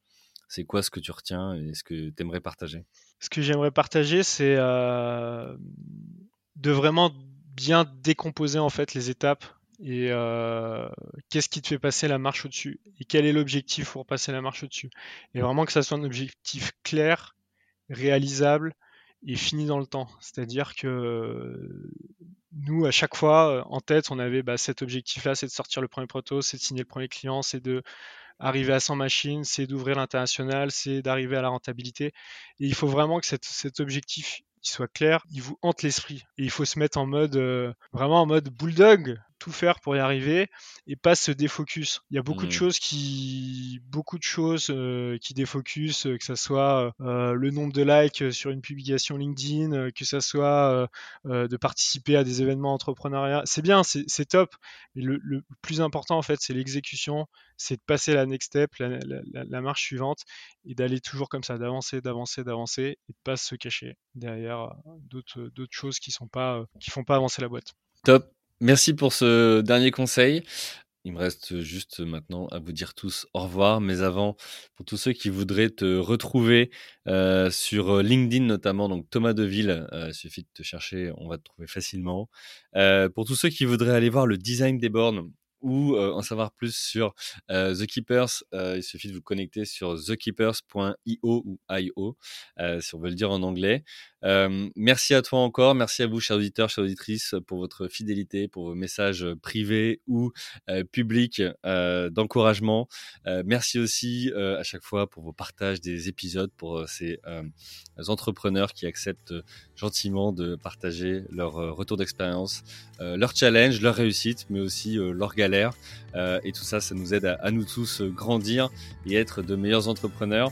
C'est quoi ce que tu retiens et ce que tu aimerais partager? Ce que j'aimerais partager, c'est euh, de vraiment bien décomposer en fait les étapes et euh, qu'est-ce qui te fait passer la marche au-dessus? Et quel est l'objectif pour passer la marche au-dessus? Et vraiment que ça soit un objectif clair, réalisable et fini dans le temps. C'est-à-dire que nous, à chaque fois, euh, en tête, on avait bah, cet objectif-là, c'est de sortir le premier proto, c'est de signer le premier client, c'est de arriver à 100 machines, c'est d'ouvrir l'international, c'est d'arriver à la rentabilité. Et il faut vraiment que cet objectif soit clair, il vous hante l'esprit. Et il faut se mettre en mode, euh, vraiment en mode bulldog, tout faire pour y arriver et pas se défocus. Il y a beaucoup de mmh. choses qui, beaucoup de choses euh, qui défocus, euh, que ce soit euh, le nombre de likes sur une publication LinkedIn, que ce soit de participer à des événements entrepreneuriat. C'est bien, c'est top. Mais le, plus important en fait, c'est l'exécution, c'est de passer la next step, la, marche suivante et d'aller toujours comme ça, d'avancer, d'avancer, d'avancer et de pas se cacher derrière d'autres choses qui sont pas, qui font pas avancer la boîte. Top. Merci pour ce dernier conseil. Il me reste juste maintenant à vous dire tous au revoir. Mais avant, pour tous ceux qui voudraient te retrouver euh, sur LinkedIn notamment, donc Thomas Deville, euh, il suffit de te chercher, on va te trouver facilement. Euh, pour tous ceux qui voudraient aller voir le design des bornes, ou en savoir plus sur The Keepers, il suffit de vous connecter sur thekeepers.io ou io, si on veut le dire en anglais. Merci à toi encore, merci à vous, chers auditeurs, chers auditrices, pour votre fidélité, pour vos messages privés ou publics d'encouragement. merci aussi à chaque fois pour vos partages des épisodes, pour ces entrepreneurs qui acceptent gentiment de partager leur retour d'expérience, leur challenge, leur réussite, mais aussi leur galère euh, et tout ça, ça nous aide à, nous tous grandir et être de meilleurs entrepreneurs.